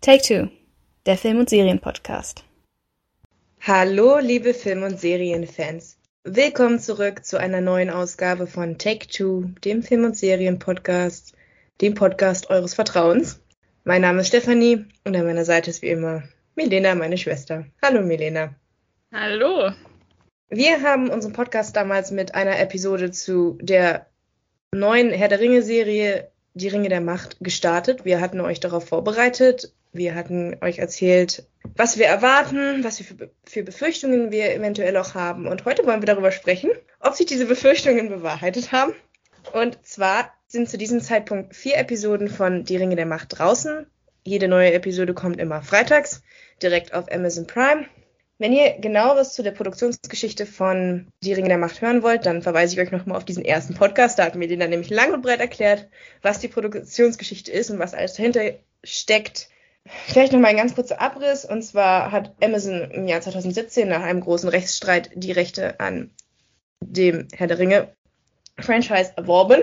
Take Two, der Film- und Serienpodcast. Hallo, liebe Film- und Serienfans. Willkommen zurück zu einer neuen Ausgabe von Take Two, dem Film- und Serienpodcast, dem Podcast eures Vertrauens. Mein Name ist Stefanie und an meiner Seite ist wie immer Milena, meine Schwester. Hallo, Milena. Hallo. Wir haben unseren Podcast damals mit einer Episode zu der neuen Herr der Ringe-Serie Die Ringe der Macht gestartet. Wir hatten euch darauf vorbereitet. Wir hatten euch erzählt, was wir erwarten, was wir für, für Befürchtungen wir eventuell auch haben. Und heute wollen wir darüber sprechen, ob sich diese Befürchtungen bewahrheitet haben. Und zwar sind zu diesem Zeitpunkt vier Episoden von Die Ringe der Macht draußen. Jede neue Episode kommt immer freitags direkt auf Amazon Prime. Wenn ihr genaueres zu der Produktionsgeschichte von Die Ringe der Macht hören wollt, dann verweise ich euch nochmal auf diesen ersten Podcast. Da hatten wir den dann nämlich lang und breit erklärt, was die Produktionsgeschichte ist und was alles dahinter steckt. Vielleicht nochmal ein ganz kurzer Abriss. Und zwar hat Amazon im Jahr 2017 nach einem großen Rechtsstreit die Rechte an dem Herr der Ringe Franchise erworben.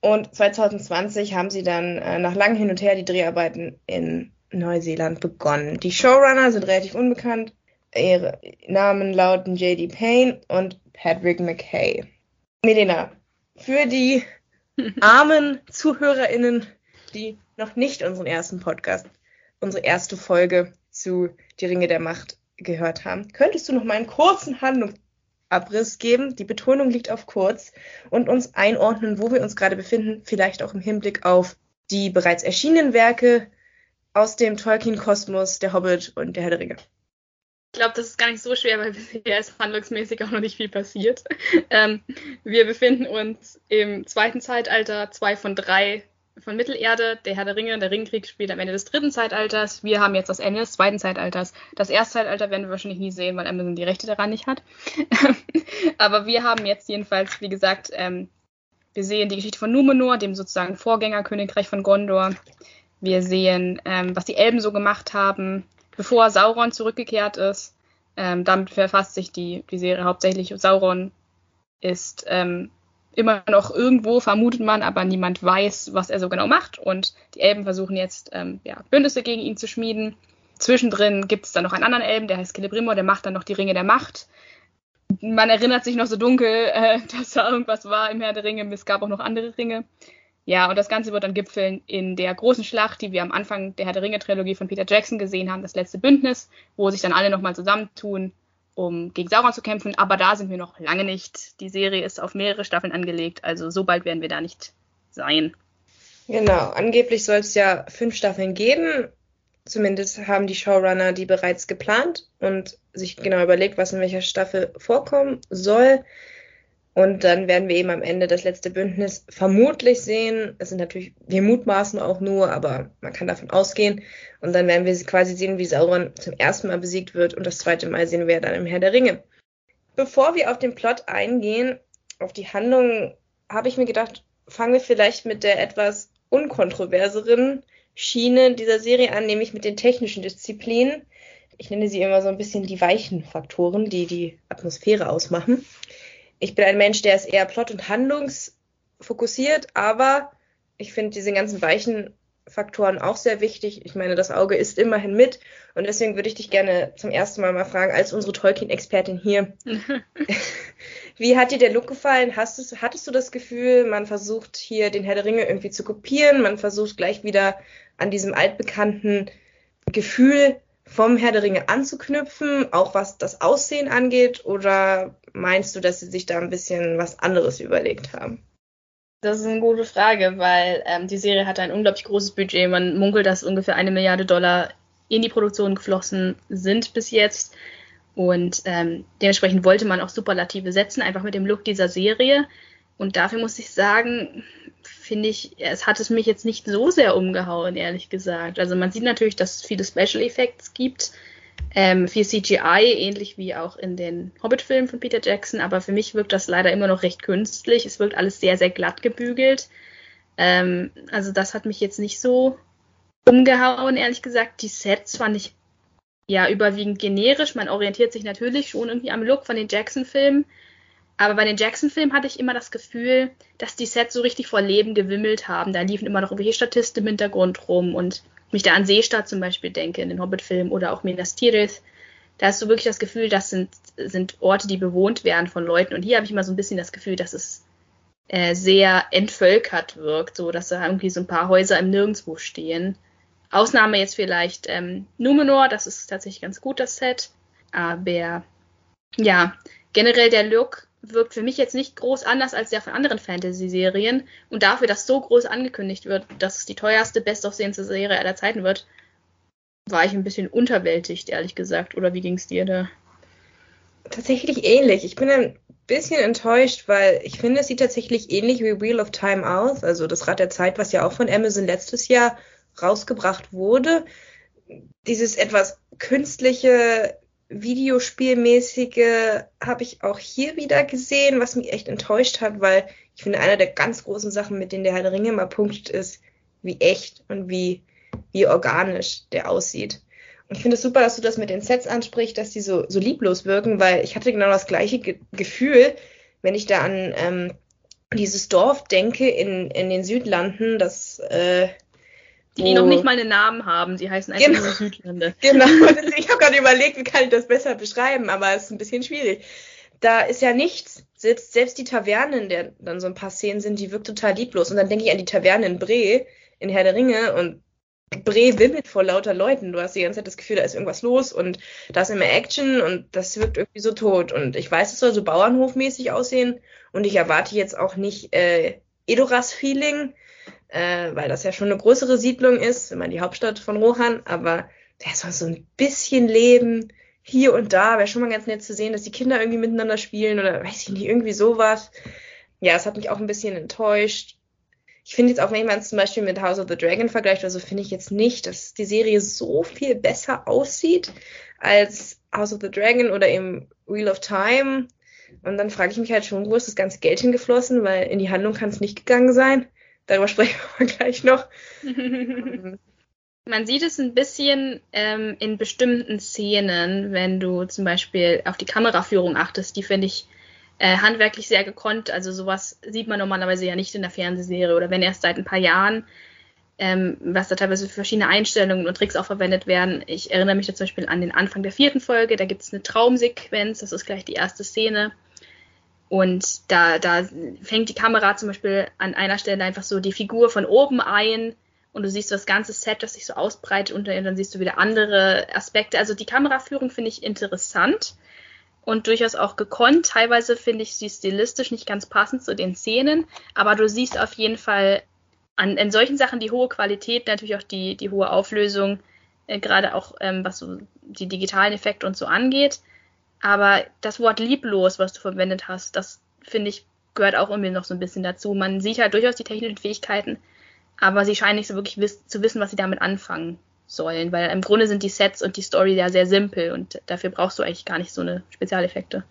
Und 2020 haben sie dann äh, nach langem Hin und Her die Dreharbeiten in Neuseeland begonnen. Die Showrunner sind relativ unbekannt. Ihre Namen lauten J.D. Payne und Patrick McKay. Melina, für die armen ZuhörerInnen, die noch nicht unseren ersten Podcast, unsere erste Folge zu Die Ringe der Macht gehört haben, könntest du noch mal einen kurzen Handlungsabriss geben? Die Betonung liegt auf kurz und uns einordnen, wo wir uns gerade befinden, vielleicht auch im Hinblick auf die bereits erschienenen Werke aus dem Tolkien-Kosmos, der Hobbit und der Herr der Ringe. Ich glaube, das ist gar nicht so schwer, weil bisher ist handlungsmäßig auch noch nicht viel passiert. Ähm, wir befinden uns im zweiten Zeitalter, zwei von drei von Mittelerde. Der Herr der Ringe, der Ringkrieg spielt am Ende des dritten Zeitalters. Wir haben jetzt das Ende des zweiten Zeitalters. Das erste Zeitalter werden wir wahrscheinlich nie sehen, weil Amazon die Rechte daran nicht hat. Aber wir haben jetzt jedenfalls, wie gesagt, ähm, wir sehen die Geschichte von Numenor, dem sozusagen Vorgängerkönigreich von Gondor. Wir sehen, ähm, was die Elben so gemacht haben, bevor Sauron zurückgekehrt ist. Ähm, damit verfasst sich die, die Serie hauptsächlich. Sauron ist ähm, immer noch irgendwo, vermutet man, aber niemand weiß, was er so genau macht. Und die Elben versuchen jetzt ähm, ja, Bündnisse gegen ihn zu schmieden. Zwischendrin gibt es dann noch einen anderen Elben, der heißt Celebrimor, der macht dann noch die Ringe der Macht. Man erinnert sich noch so dunkel, äh, dass da irgendwas war im Herr der Ringe. Es gab auch noch andere Ringe. Ja, und das Ganze wird dann gipfeln in der großen Schlacht, die wir am Anfang der Herr der Ringe-Trilogie von Peter Jackson gesehen haben, das letzte Bündnis, wo sich dann alle nochmal zusammentun, um gegen Sauron zu kämpfen. Aber da sind wir noch lange nicht. Die Serie ist auf mehrere Staffeln angelegt, also so bald werden wir da nicht sein. Genau, angeblich soll es ja fünf Staffeln geben. Zumindest haben die Showrunner die bereits geplant und sich genau überlegt, was in welcher Staffel vorkommen soll. Und dann werden wir eben am Ende das letzte Bündnis vermutlich sehen. Es sind natürlich, wir mutmaßen auch nur, aber man kann davon ausgehen. Und dann werden wir quasi sehen, wie Sauron zum ersten Mal besiegt wird und das zweite Mal sehen wir dann im Herr der Ringe. Bevor wir auf den Plot eingehen, auf die Handlung, habe ich mir gedacht, fangen wir vielleicht mit der etwas unkontroverseren Schiene dieser Serie an, nämlich mit den technischen Disziplinen. Ich nenne sie immer so ein bisschen die weichen Faktoren, die die Atmosphäre ausmachen ich bin ein Mensch, der ist eher plot- und handlungsfokussiert, aber ich finde diese ganzen weichen Faktoren auch sehr wichtig. Ich meine, das Auge ist immerhin mit und deswegen würde ich dich gerne zum ersten Mal mal fragen, als unsere Tolkien-Expertin hier, wie hat dir der Look gefallen? Hast du, hattest du das Gefühl, man versucht hier den Herr der Ringe irgendwie zu kopieren, man versucht gleich wieder an diesem altbekannten Gefühl vom Herr der Ringe anzuknüpfen, auch was das Aussehen angeht? Oder meinst du, dass sie sich da ein bisschen was anderes überlegt haben? Das ist eine gute Frage, weil ähm, die Serie hat ein unglaublich großes Budget. Man munkelt, dass ungefähr eine Milliarde Dollar in die Produktion geflossen sind bis jetzt. Und ähm, dementsprechend wollte man auch Superlative setzen, einfach mit dem Look dieser Serie. Und dafür muss ich sagen, finde ich, es hat es mich jetzt nicht so sehr umgehauen, ehrlich gesagt. Also man sieht natürlich, dass es viele Special Effects gibt, ähm, viel CGI, ähnlich wie auch in den Hobbit-Filmen von Peter Jackson, aber für mich wirkt das leider immer noch recht künstlich. Es wirkt alles sehr, sehr glatt gebügelt. Ähm, also das hat mich jetzt nicht so umgehauen, ehrlich gesagt. Die Sets fand ich ja überwiegend generisch. Man orientiert sich natürlich schon irgendwie am Look von den Jackson-Filmen. Aber bei den Jackson-Filmen hatte ich immer das Gefühl, dass die Sets so richtig vor Leben gewimmelt haben. Da liefen immer noch irgendwelche Statisten im Hintergrund rum und mich da an Seestadt zum Beispiel denke, in den Hobbit-Filmen oder auch Minas Tirith, da hast du wirklich das Gefühl, das sind, sind Orte, die bewohnt werden von Leuten. Und hier habe ich mal so ein bisschen das Gefühl, dass es äh, sehr entvölkert wirkt, so dass da irgendwie so ein paar Häuser im Nirgendwo stehen. Ausnahme jetzt vielleicht ähm, Numenor, das ist tatsächlich ganz gut, das Set. Aber ja, generell der Look wirkt für mich jetzt nicht groß anders als der von anderen Fantasy-Serien. Und dafür, dass so groß angekündigt wird, dass es die teuerste, bestaussehendste Serie aller Zeiten wird, war ich ein bisschen unterwältigt, ehrlich gesagt. Oder wie ging es dir da? Tatsächlich ähnlich. Ich bin ein bisschen enttäuscht, weil ich finde, es sieht tatsächlich ähnlich wie Wheel of Time aus. Also das Rad der Zeit, was ja auch von Amazon letztes Jahr rausgebracht wurde. Dieses etwas künstliche, Videospielmäßige habe ich auch hier wieder gesehen, was mich echt enttäuscht hat, weil ich finde, einer der ganz großen Sachen, mit denen der Herr der Ringe mal punktet, ist, wie echt und wie, wie organisch der aussieht. Und ich finde es super, dass du das mit den Sets ansprichst, dass die so, so lieblos wirken, weil ich hatte genau das gleiche Ge Gefühl, wenn ich da an ähm, dieses Dorf denke in, in den Südlanden, das äh, die, die noch nicht mal einen Namen haben. Sie heißen einfach genau. nur Südlande. Genau. Ich habe gerade überlegt, wie kann ich das besser beschreiben, aber es ist ein bisschen schwierig. Da ist ja nichts. Selbst, selbst die Taverne, in der dann so ein paar Szenen sind, die wirkt total lieblos. Und dann denke ich an die Taverne in Bre, in Herr der Ringe, und Bre wimmelt vor lauter Leuten. Du hast die ganze Zeit das Gefühl, da ist irgendwas los und da ist immer Action und das wirkt irgendwie so tot. Und ich weiß, es soll so Bauernhofmäßig aussehen und ich erwarte jetzt auch nicht äh, Edoras-Feeling, äh, weil das ja schon eine größere Siedlung ist, wenn man die Hauptstadt von Rohan, aber da soll so ein bisschen Leben hier und da. Wäre schon mal ganz nett zu sehen, dass die Kinder irgendwie miteinander spielen oder weiß ich nicht, irgendwie sowas. Ja, es hat mich auch ein bisschen enttäuscht. Ich finde jetzt auch, wenn man es zum Beispiel mit House of the Dragon vergleicht, also finde ich jetzt nicht, dass die Serie so viel besser aussieht als House of the Dragon oder eben Wheel of Time. Und dann frage ich mich halt schon, wo ist das ganze Geld hingeflossen, weil in die Handlung kann es nicht gegangen sein. Darüber sprechen wir gleich noch. Man sieht es ein bisschen ähm, in bestimmten Szenen, wenn du zum Beispiel auf die Kameraführung achtest. Die finde ich äh, handwerklich sehr gekonnt. Also sowas sieht man normalerweise ja nicht in der Fernsehserie oder wenn erst seit ein paar Jahren, ähm, was da teilweise für verschiedene Einstellungen und Tricks auch verwendet werden. Ich erinnere mich da zum Beispiel an den Anfang der vierten Folge. Da gibt es eine Traumsequenz. Das ist gleich die erste Szene. Und da, da fängt die Kamera zum Beispiel an einer Stelle einfach so die Figur von oben ein und du siehst das ganze Set, das sich so ausbreitet und dann siehst du wieder andere Aspekte. Also die Kameraführung finde ich interessant und durchaus auch gekonnt. Teilweise finde ich sie stilistisch nicht ganz passend zu den Szenen, aber du siehst auf jeden Fall an in solchen Sachen die hohe Qualität, natürlich auch die, die hohe Auflösung, äh, gerade auch ähm, was so die digitalen Effekte und so angeht. Aber das Wort lieblos, was du verwendet hast, das finde ich, gehört auch irgendwie noch so ein bisschen dazu. Man sieht halt durchaus die technischen Fähigkeiten, aber sie scheinen nicht so wirklich wiss zu wissen, was sie damit anfangen sollen, weil im Grunde sind die Sets und die Story ja sehr simpel und dafür brauchst du eigentlich gar nicht so eine Spezialeffekte.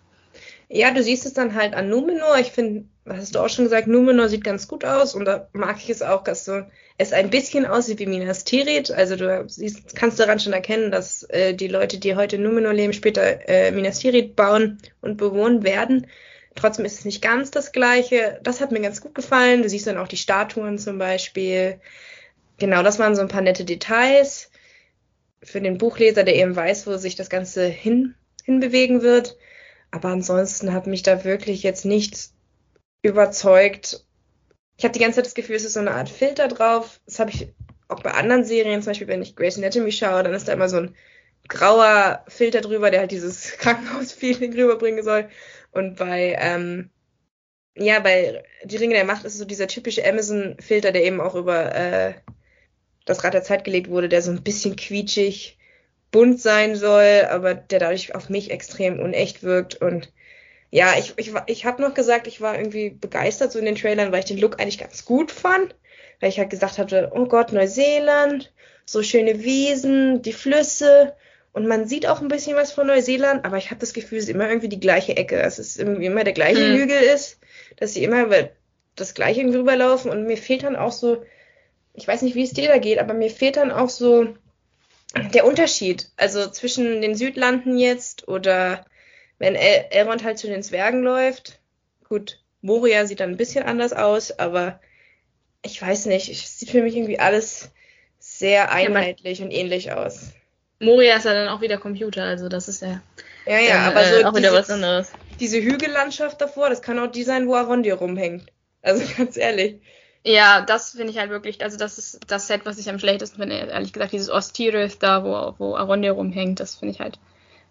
Ja, du siehst es dann halt an Numenor. Ich finde, was hast du auch schon gesagt, Numenor sieht ganz gut aus und da mag ich es auch, dass so es ein bisschen aussieht wie Minas Tirith. Also du siehst, kannst daran schon erkennen, dass äh, die Leute, die heute in Numenor leben, später äh, Minas Tirith bauen und bewohnen werden. Trotzdem ist es nicht ganz das Gleiche. Das hat mir ganz gut gefallen. Du siehst dann auch die Statuen zum Beispiel. Genau, das waren so ein paar nette Details für den Buchleser, der eben weiß, wo sich das Ganze hin, hinbewegen wird. Aber ansonsten hat mich da wirklich jetzt nichts überzeugt. Ich habe die ganze Zeit das Gefühl, es ist so eine Art Filter drauf. Das habe ich auch bei anderen Serien, zum Beispiel wenn ich Grey's Anatomy schaue, dann ist da immer so ein grauer Filter drüber, der halt dieses Krankenhaus-Feeling rüberbringen soll. Und bei, ähm, ja, bei Die Ringe der Macht ist es so dieser typische Amazon-Filter, der eben auch über äh, das Rad der Zeit gelegt wurde, der so ein bisschen quietschig bunt sein soll, aber der dadurch auf mich extrem unecht wirkt. Und ja, ich, ich, ich habe noch gesagt, ich war irgendwie begeistert so in den Trailern, weil ich den Look eigentlich ganz gut fand. Weil ich halt gesagt hatte, oh Gott, Neuseeland, so schöne Wiesen, die Flüsse. Und man sieht auch ein bisschen was von Neuseeland, aber ich habe das Gefühl, es ist immer irgendwie die gleiche Ecke. Dass es irgendwie immer der gleiche hm. Hügel ist, dass sie immer über das gleiche irgendwie rüberlaufen. Und mir fehlt dann auch so, ich weiß nicht, wie es dir da geht, aber mir fehlt dann auch so der Unterschied, also zwischen den Südlanden jetzt oder wenn El Elrond halt zu den Zwergen läuft, gut, Moria sieht dann ein bisschen anders aus, aber ich weiß nicht, es sieht für mich irgendwie alles sehr einheitlich ja, und ähnlich aus. Moria ist ja dann auch wieder Computer, also das ist ja. Ja, ja, ähm, aber so äh, auch wieder was anderes. Diese Hügellandschaft davor, das kann auch die sein, wo Arondir rumhängt. Also ganz ehrlich. Ja, das finde ich halt wirklich, also das ist das Set, was ich am schlechtesten finde, ehrlich gesagt, dieses Ostirith da, wo, wo Arondir rumhängt, das finde ich halt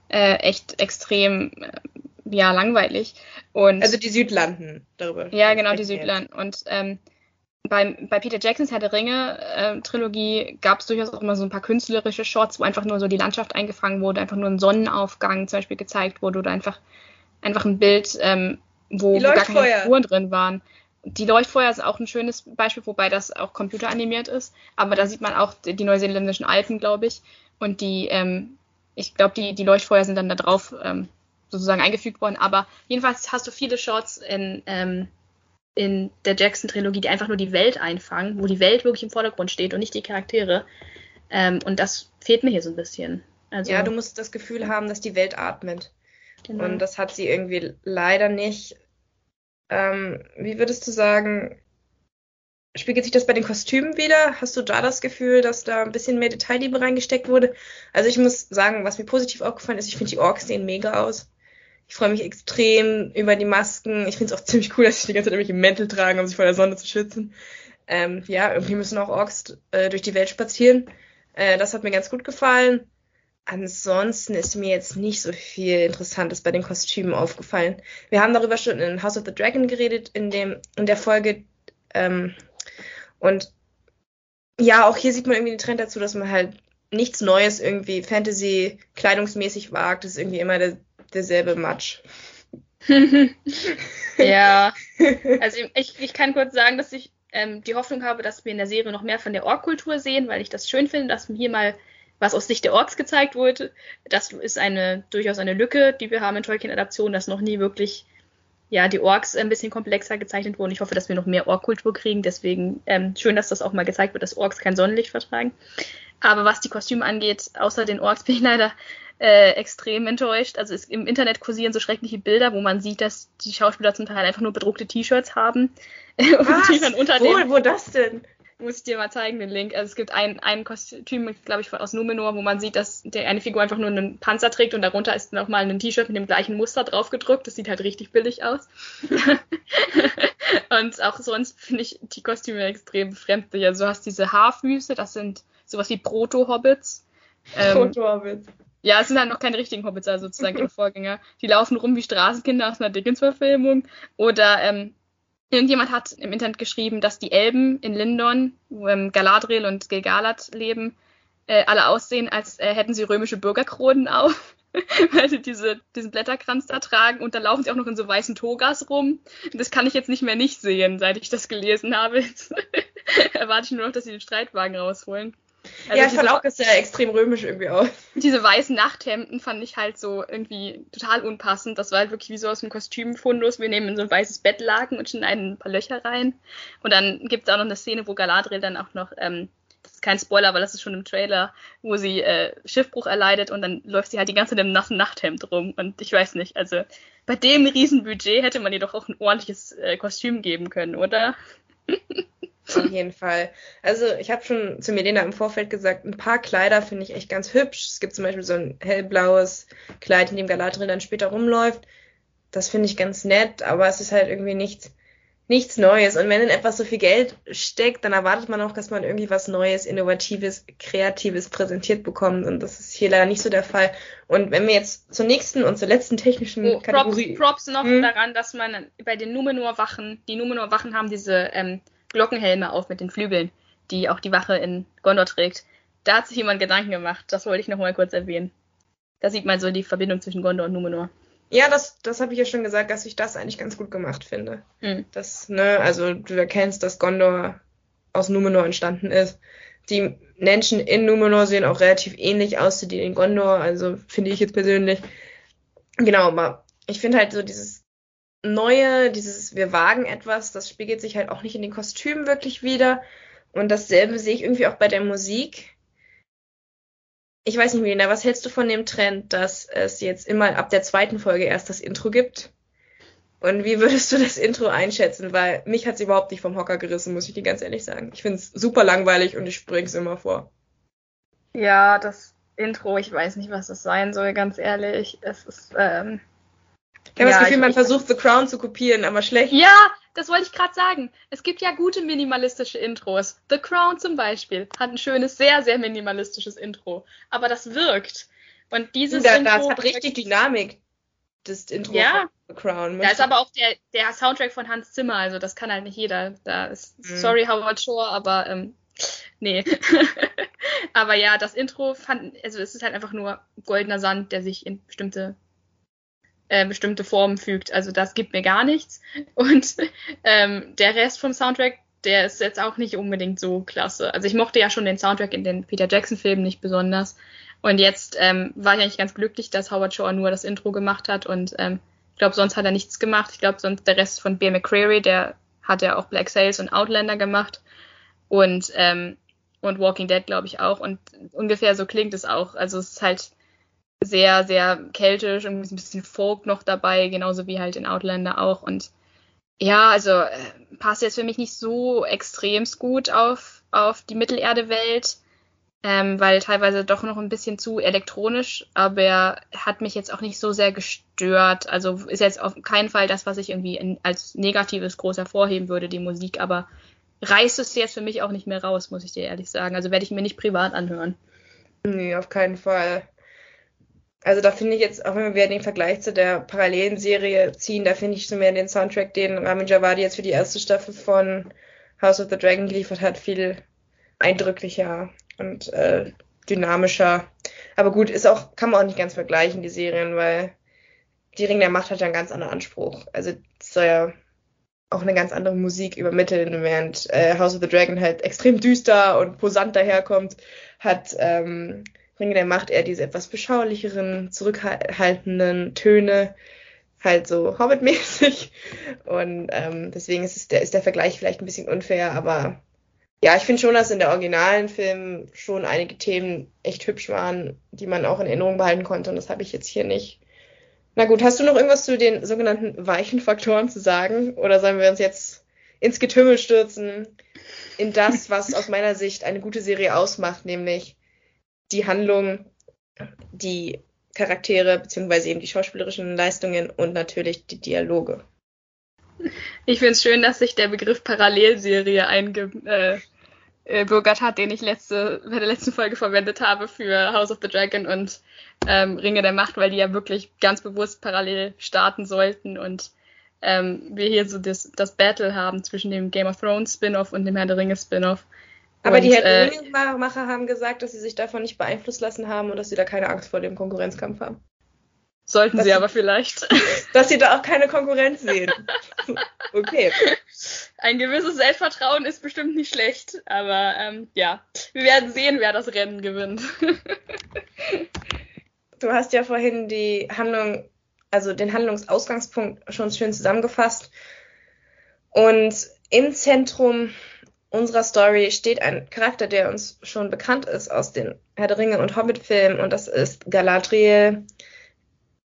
äh, echt extrem, äh, ja, langweilig. Und, also die Südlanden darüber. Ja, genau, die Südlanden. Und ähm, bei, bei Peter Jacksons Herr der Ringe äh, Trilogie gab es durchaus auch immer so ein paar künstlerische Shots, wo einfach nur so die Landschaft eingefangen wurde, einfach nur ein Sonnenaufgang zum Beispiel gezeigt wurde oder einfach, einfach ein Bild, ähm, wo, wo gar keine Spuren drin waren die Leuchtfeuer ist auch ein schönes Beispiel, wobei das auch computeranimiert ist. Aber da sieht man auch die, neuseeländischen Alpen, glaube ich. Und die, ähm, ich glaube, die, die Leuchtfeuer sind dann da drauf ähm, sozusagen eingefügt worden. Aber jedenfalls hast du viele Shots in, ähm, in der Jackson-Trilogie, die einfach nur die Welt einfangen, wo die Welt wirklich im Vordergrund steht und nicht die Charaktere. Ähm, und das fehlt mir hier so ein bisschen. Also, ja, du musst das Gefühl haben, dass die Welt atmet. Genau. Und das hat sie irgendwie leider nicht. Ähm, wie würdest du sagen, spiegelt sich das bei den Kostümen wieder? Hast du da das Gefühl, dass da ein bisschen mehr Detailliebe reingesteckt wurde? Also ich muss sagen, was mir positiv aufgefallen ist, ich finde die Orks sehen mega aus. Ich freue mich extrem über die Masken. Ich finde es auch ziemlich cool, dass sie die ganze Zeit irgendwelche Mäntel tragen, um sich vor der Sonne zu schützen. Ähm, ja, irgendwie müssen auch Orks äh, durch die Welt spazieren. Äh, das hat mir ganz gut gefallen. Ansonsten ist mir jetzt nicht so viel Interessantes bei den Kostümen aufgefallen. Wir haben darüber schon in House of the Dragon geredet, in, dem, in der Folge. Ähm, und ja, auch hier sieht man irgendwie den Trend dazu, dass man halt nichts Neues irgendwie Fantasy-kleidungsmäßig wagt. Das ist irgendwie immer der, derselbe Matsch. ja, also ich, ich kann kurz sagen, dass ich ähm, die Hoffnung habe, dass wir in der Serie noch mehr von der Ork-Kultur sehen, weil ich das schön finde, dass wir hier mal was aus Sicht der Orks gezeigt wurde. Das ist eine durchaus eine Lücke, die wir haben in Tolkien-Adaptionen, dass noch nie wirklich ja, die Orks ein bisschen komplexer gezeichnet wurden. Ich hoffe, dass wir noch mehr Ork-Kultur kriegen. Deswegen ähm, schön, dass das auch mal gezeigt wird, dass Orks kein Sonnenlicht vertragen. Aber was die Kostüme angeht, außer den Orks bin ich leider äh, extrem enttäuscht. Also es, im Internet kursieren so schreckliche Bilder, wo man sieht, dass die Schauspieler zum Teil einfach nur bedruckte T-Shirts haben. Was? und die dann unter wo, wo das denn? Muss ich dir mal zeigen, den Link. Also es gibt ein, ein Kostüm, glaube ich, aus Numenor, wo man sieht, dass der eine Figur einfach nur einen Panzer trägt und darunter ist nochmal ein T-Shirt mit dem gleichen Muster drauf gedruckt. Das sieht halt richtig billig aus. und auch sonst finde ich die Kostüme extrem befremdlich. Also du hast diese Haarfüße, das sind sowas wie Proto-Hobbits. Ähm, Proto-Hobbits. Ja, es sind halt noch keine richtigen Hobbits, also sozusagen ihre Vorgänger. Die laufen rum wie Straßenkinder aus einer Dickens-Verfilmung. Oder ähm, Irgendjemand hat im Internet geschrieben, dass die Elben in Lindon, wo ähm, Galadriel und Gilgalad leben, äh, alle aussehen, als äh, hätten sie römische Bürgerkronen auf, weil sie diese, diesen Blätterkranz da tragen und dann laufen sie auch noch in so weißen Togas rum. Das kann ich jetzt nicht mehr nicht sehen, seit ich das gelesen habe. Erwarte ich nur noch, dass sie den Streitwagen rausholen. Also ja, ich fand auch, das ja extrem römisch irgendwie aus. Diese weißen Nachthemden fand ich halt so irgendwie total unpassend. Das war halt wirklich wie so aus einem Kostümfundus. Wir nehmen in so ein weißes Bettlaken und schneiden ein paar Löcher rein. Und dann gibt es auch noch eine Szene, wo Galadriel dann auch noch, ähm, das ist kein Spoiler, aber das ist schon im Trailer, wo sie äh, Schiffbruch erleidet und dann läuft sie halt die ganze Zeit im nassen Nachthemd rum. Und ich weiß nicht, also bei dem Riesenbudget hätte man ihr doch auch ein ordentliches äh, Kostüm geben können, oder? Auf jeden Fall. Also ich habe schon zu Milena im Vorfeld gesagt, ein paar Kleider finde ich echt ganz hübsch. Es gibt zum Beispiel so ein hellblaues Kleid, in dem Galadriel dann später rumläuft. Das finde ich ganz nett, aber es ist halt irgendwie nichts, nichts Neues. Und wenn in etwas so viel Geld steckt, dann erwartet man auch, dass man irgendwie was Neues, Innovatives, Kreatives präsentiert bekommt. Und das ist hier leider nicht so der Fall. Und wenn wir jetzt zur nächsten und zur letzten technischen oh, Kategorie... Props, Props noch hm? daran, dass man bei den Numenor-Wachen, die Numenor-Wachen haben diese... Ähm, Glockenhelme auf mit den Flügeln, die auch die Wache in Gondor trägt. Da hat sich jemand Gedanken gemacht. Das wollte ich noch mal kurz erwähnen. Da sieht man so die Verbindung zwischen Gondor und Numenor. Ja, das, das habe ich ja schon gesagt, dass ich das eigentlich ganz gut gemacht finde. Mhm. Das, ne, also du erkennst, dass Gondor aus Numenor entstanden ist. Die Menschen in Numenor sehen auch relativ ähnlich aus zu denen in Gondor, also finde ich jetzt persönlich. Genau, aber ich finde halt so dieses Neue, dieses Wir wagen etwas, das spiegelt sich halt auch nicht in den Kostümen wirklich wieder. Und dasselbe sehe ich irgendwie auch bei der Musik. Ich weiß nicht, Melina, was hältst du von dem Trend, dass es jetzt immer ab der zweiten Folge erst das Intro gibt? Und wie würdest du das Intro einschätzen? Weil mich hat es überhaupt nicht vom Hocker gerissen, muss ich dir ganz ehrlich sagen. Ich finde es super langweilig und ich spring's immer vor. Ja, das Intro, ich weiß nicht, was das sein soll, ganz ehrlich. Es ist. Ähm, ich habe ja, das Gefühl, man versucht The Crown zu kopieren, aber schlecht. Ja, das wollte ich gerade sagen. Es gibt ja gute minimalistische Intros. The Crown zum Beispiel hat ein schönes, sehr, sehr minimalistisches Intro. Aber das wirkt. Und dieses da, Intro. Das hat richtig Dynamik, das Intro ja. von The Crown. Da ist aber auch der, der Soundtrack von Hans Zimmer, also das kann halt nicht jeder. Da ist, mhm. sorry, Howard Shore, aber ähm, nee. aber ja, das Intro fand, also es ist halt einfach nur goldener Sand, der sich in bestimmte äh, bestimmte Formen fügt. Also das gibt mir gar nichts. Und ähm, der Rest vom Soundtrack, der ist jetzt auch nicht unbedingt so klasse. Also ich mochte ja schon den Soundtrack in den Peter Jackson-Filmen nicht besonders. Und jetzt ähm, war ich eigentlich ganz glücklich, dass Howard Shore nur das Intro gemacht hat. Und ähm, ich glaube, sonst hat er nichts gemacht. Ich glaube, sonst der Rest von Bear McCreary, der hat ja auch Black Sails und Outlander gemacht. Und, ähm, und Walking Dead, glaube ich, auch. Und ungefähr so klingt es auch. Also es ist halt sehr, sehr keltisch, irgendwie ein bisschen Folk noch dabei, genauso wie halt in Outlander auch. Und ja, also äh, passt jetzt für mich nicht so extremst gut auf, auf die Mittelerde-Welt, ähm, weil teilweise doch noch ein bisschen zu elektronisch, aber er hat mich jetzt auch nicht so sehr gestört. Also ist jetzt auf keinen Fall das, was ich irgendwie in, als Negatives groß hervorheben würde, die Musik, aber reißt es jetzt für mich auch nicht mehr raus, muss ich dir ehrlich sagen. Also werde ich mir nicht privat anhören. Nee, auf keinen Fall. Also da finde ich jetzt, auch wenn wir den Vergleich zu der parallelen Serie ziehen, da finde ich so mehr den Soundtrack, den Ramin Javadi jetzt für die erste Staffel von House of the Dragon geliefert hat, viel eindrücklicher und äh, dynamischer. Aber gut, ist auch, kann man auch nicht ganz vergleichen, die Serien, weil die Ring der Macht hat ja einen ganz anderen Anspruch. Also es soll ja auch eine ganz andere Musik übermitteln, während äh, House of the Dragon halt extrem düster und posant daherkommt, hat ähm, Ringe der Macht eher diese etwas beschaulicheren, zurückhaltenden Töne, halt so Hobbit-mäßig. Und ähm, deswegen ist, der, ist der Vergleich vielleicht ein bisschen unfair, aber ja, ich finde schon, dass in der originalen Film schon einige Themen echt hübsch waren, die man auch in Erinnerung behalten konnte. Und das habe ich jetzt hier nicht. Na gut, hast du noch irgendwas zu den sogenannten weichen Faktoren zu sagen? Oder sollen wir uns jetzt ins Getümmel stürzen, in das, was aus meiner Sicht eine gute Serie ausmacht, nämlich die Handlung, die Charaktere beziehungsweise eben die schauspielerischen Leistungen und natürlich die Dialoge. Ich finde es schön, dass sich der Begriff Parallelserie eingebürgert äh, äh hat, den ich letzte, bei der letzten Folge verwendet habe für House of the Dragon und ähm, Ringe der Macht, weil die ja wirklich ganz bewusst parallel starten sollten und ähm, wir hier so das, das Battle haben zwischen dem Game of Thrones Spin-off und dem Herr der Ringe Spin-off. Aber und, die Herr äh, haben gesagt, dass sie sich davon nicht beeinflusst lassen haben und dass sie da keine Angst vor dem Konkurrenzkampf haben. Sollten dass sie aber vielleicht. Dass sie da auch keine Konkurrenz sehen. okay. Ein gewisses Selbstvertrauen ist bestimmt nicht schlecht, aber ähm, ja, wir werden sehen, wer das Rennen gewinnt. du hast ja vorhin die Handlung, also den Handlungsausgangspunkt schon schön zusammengefasst. Und im Zentrum unserer Story steht ein Charakter, der uns schon bekannt ist aus den Herr der Ringe und Hobbit-Filmen und das ist Galadriel,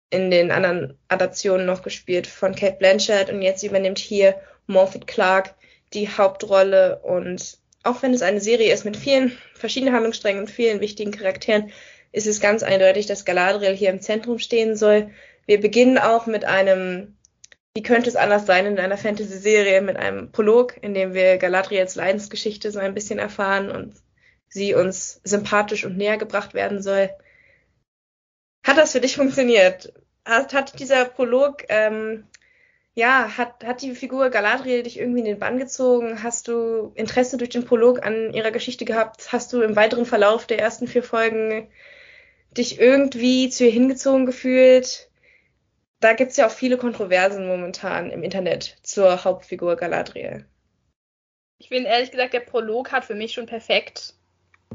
in den anderen Adaptionen noch gespielt von Kate Blanchett und jetzt übernimmt hier Morphet Clark die Hauptrolle und auch wenn es eine Serie ist mit vielen verschiedenen Handlungssträngen und vielen wichtigen Charakteren, ist es ganz eindeutig, dass Galadriel hier im Zentrum stehen soll. Wir beginnen auch mit einem wie könnte es anders sein in einer Fantasy-Serie mit einem Prolog, in dem wir Galadriels Leidensgeschichte so ein bisschen erfahren und sie uns sympathisch und näher gebracht werden soll. Hat das für dich funktioniert? Hat, hat dieser Prolog, ähm, ja, hat, hat die Figur Galadriel dich irgendwie in den Bann gezogen? Hast du Interesse durch den Prolog an ihrer Geschichte gehabt? Hast du im weiteren Verlauf der ersten vier Folgen dich irgendwie zu ihr hingezogen gefühlt? Da gibt es ja auch viele Kontroversen momentan im Internet zur Hauptfigur Galadriel. Ich finde ehrlich gesagt, der Prolog hat für mich schon perfekt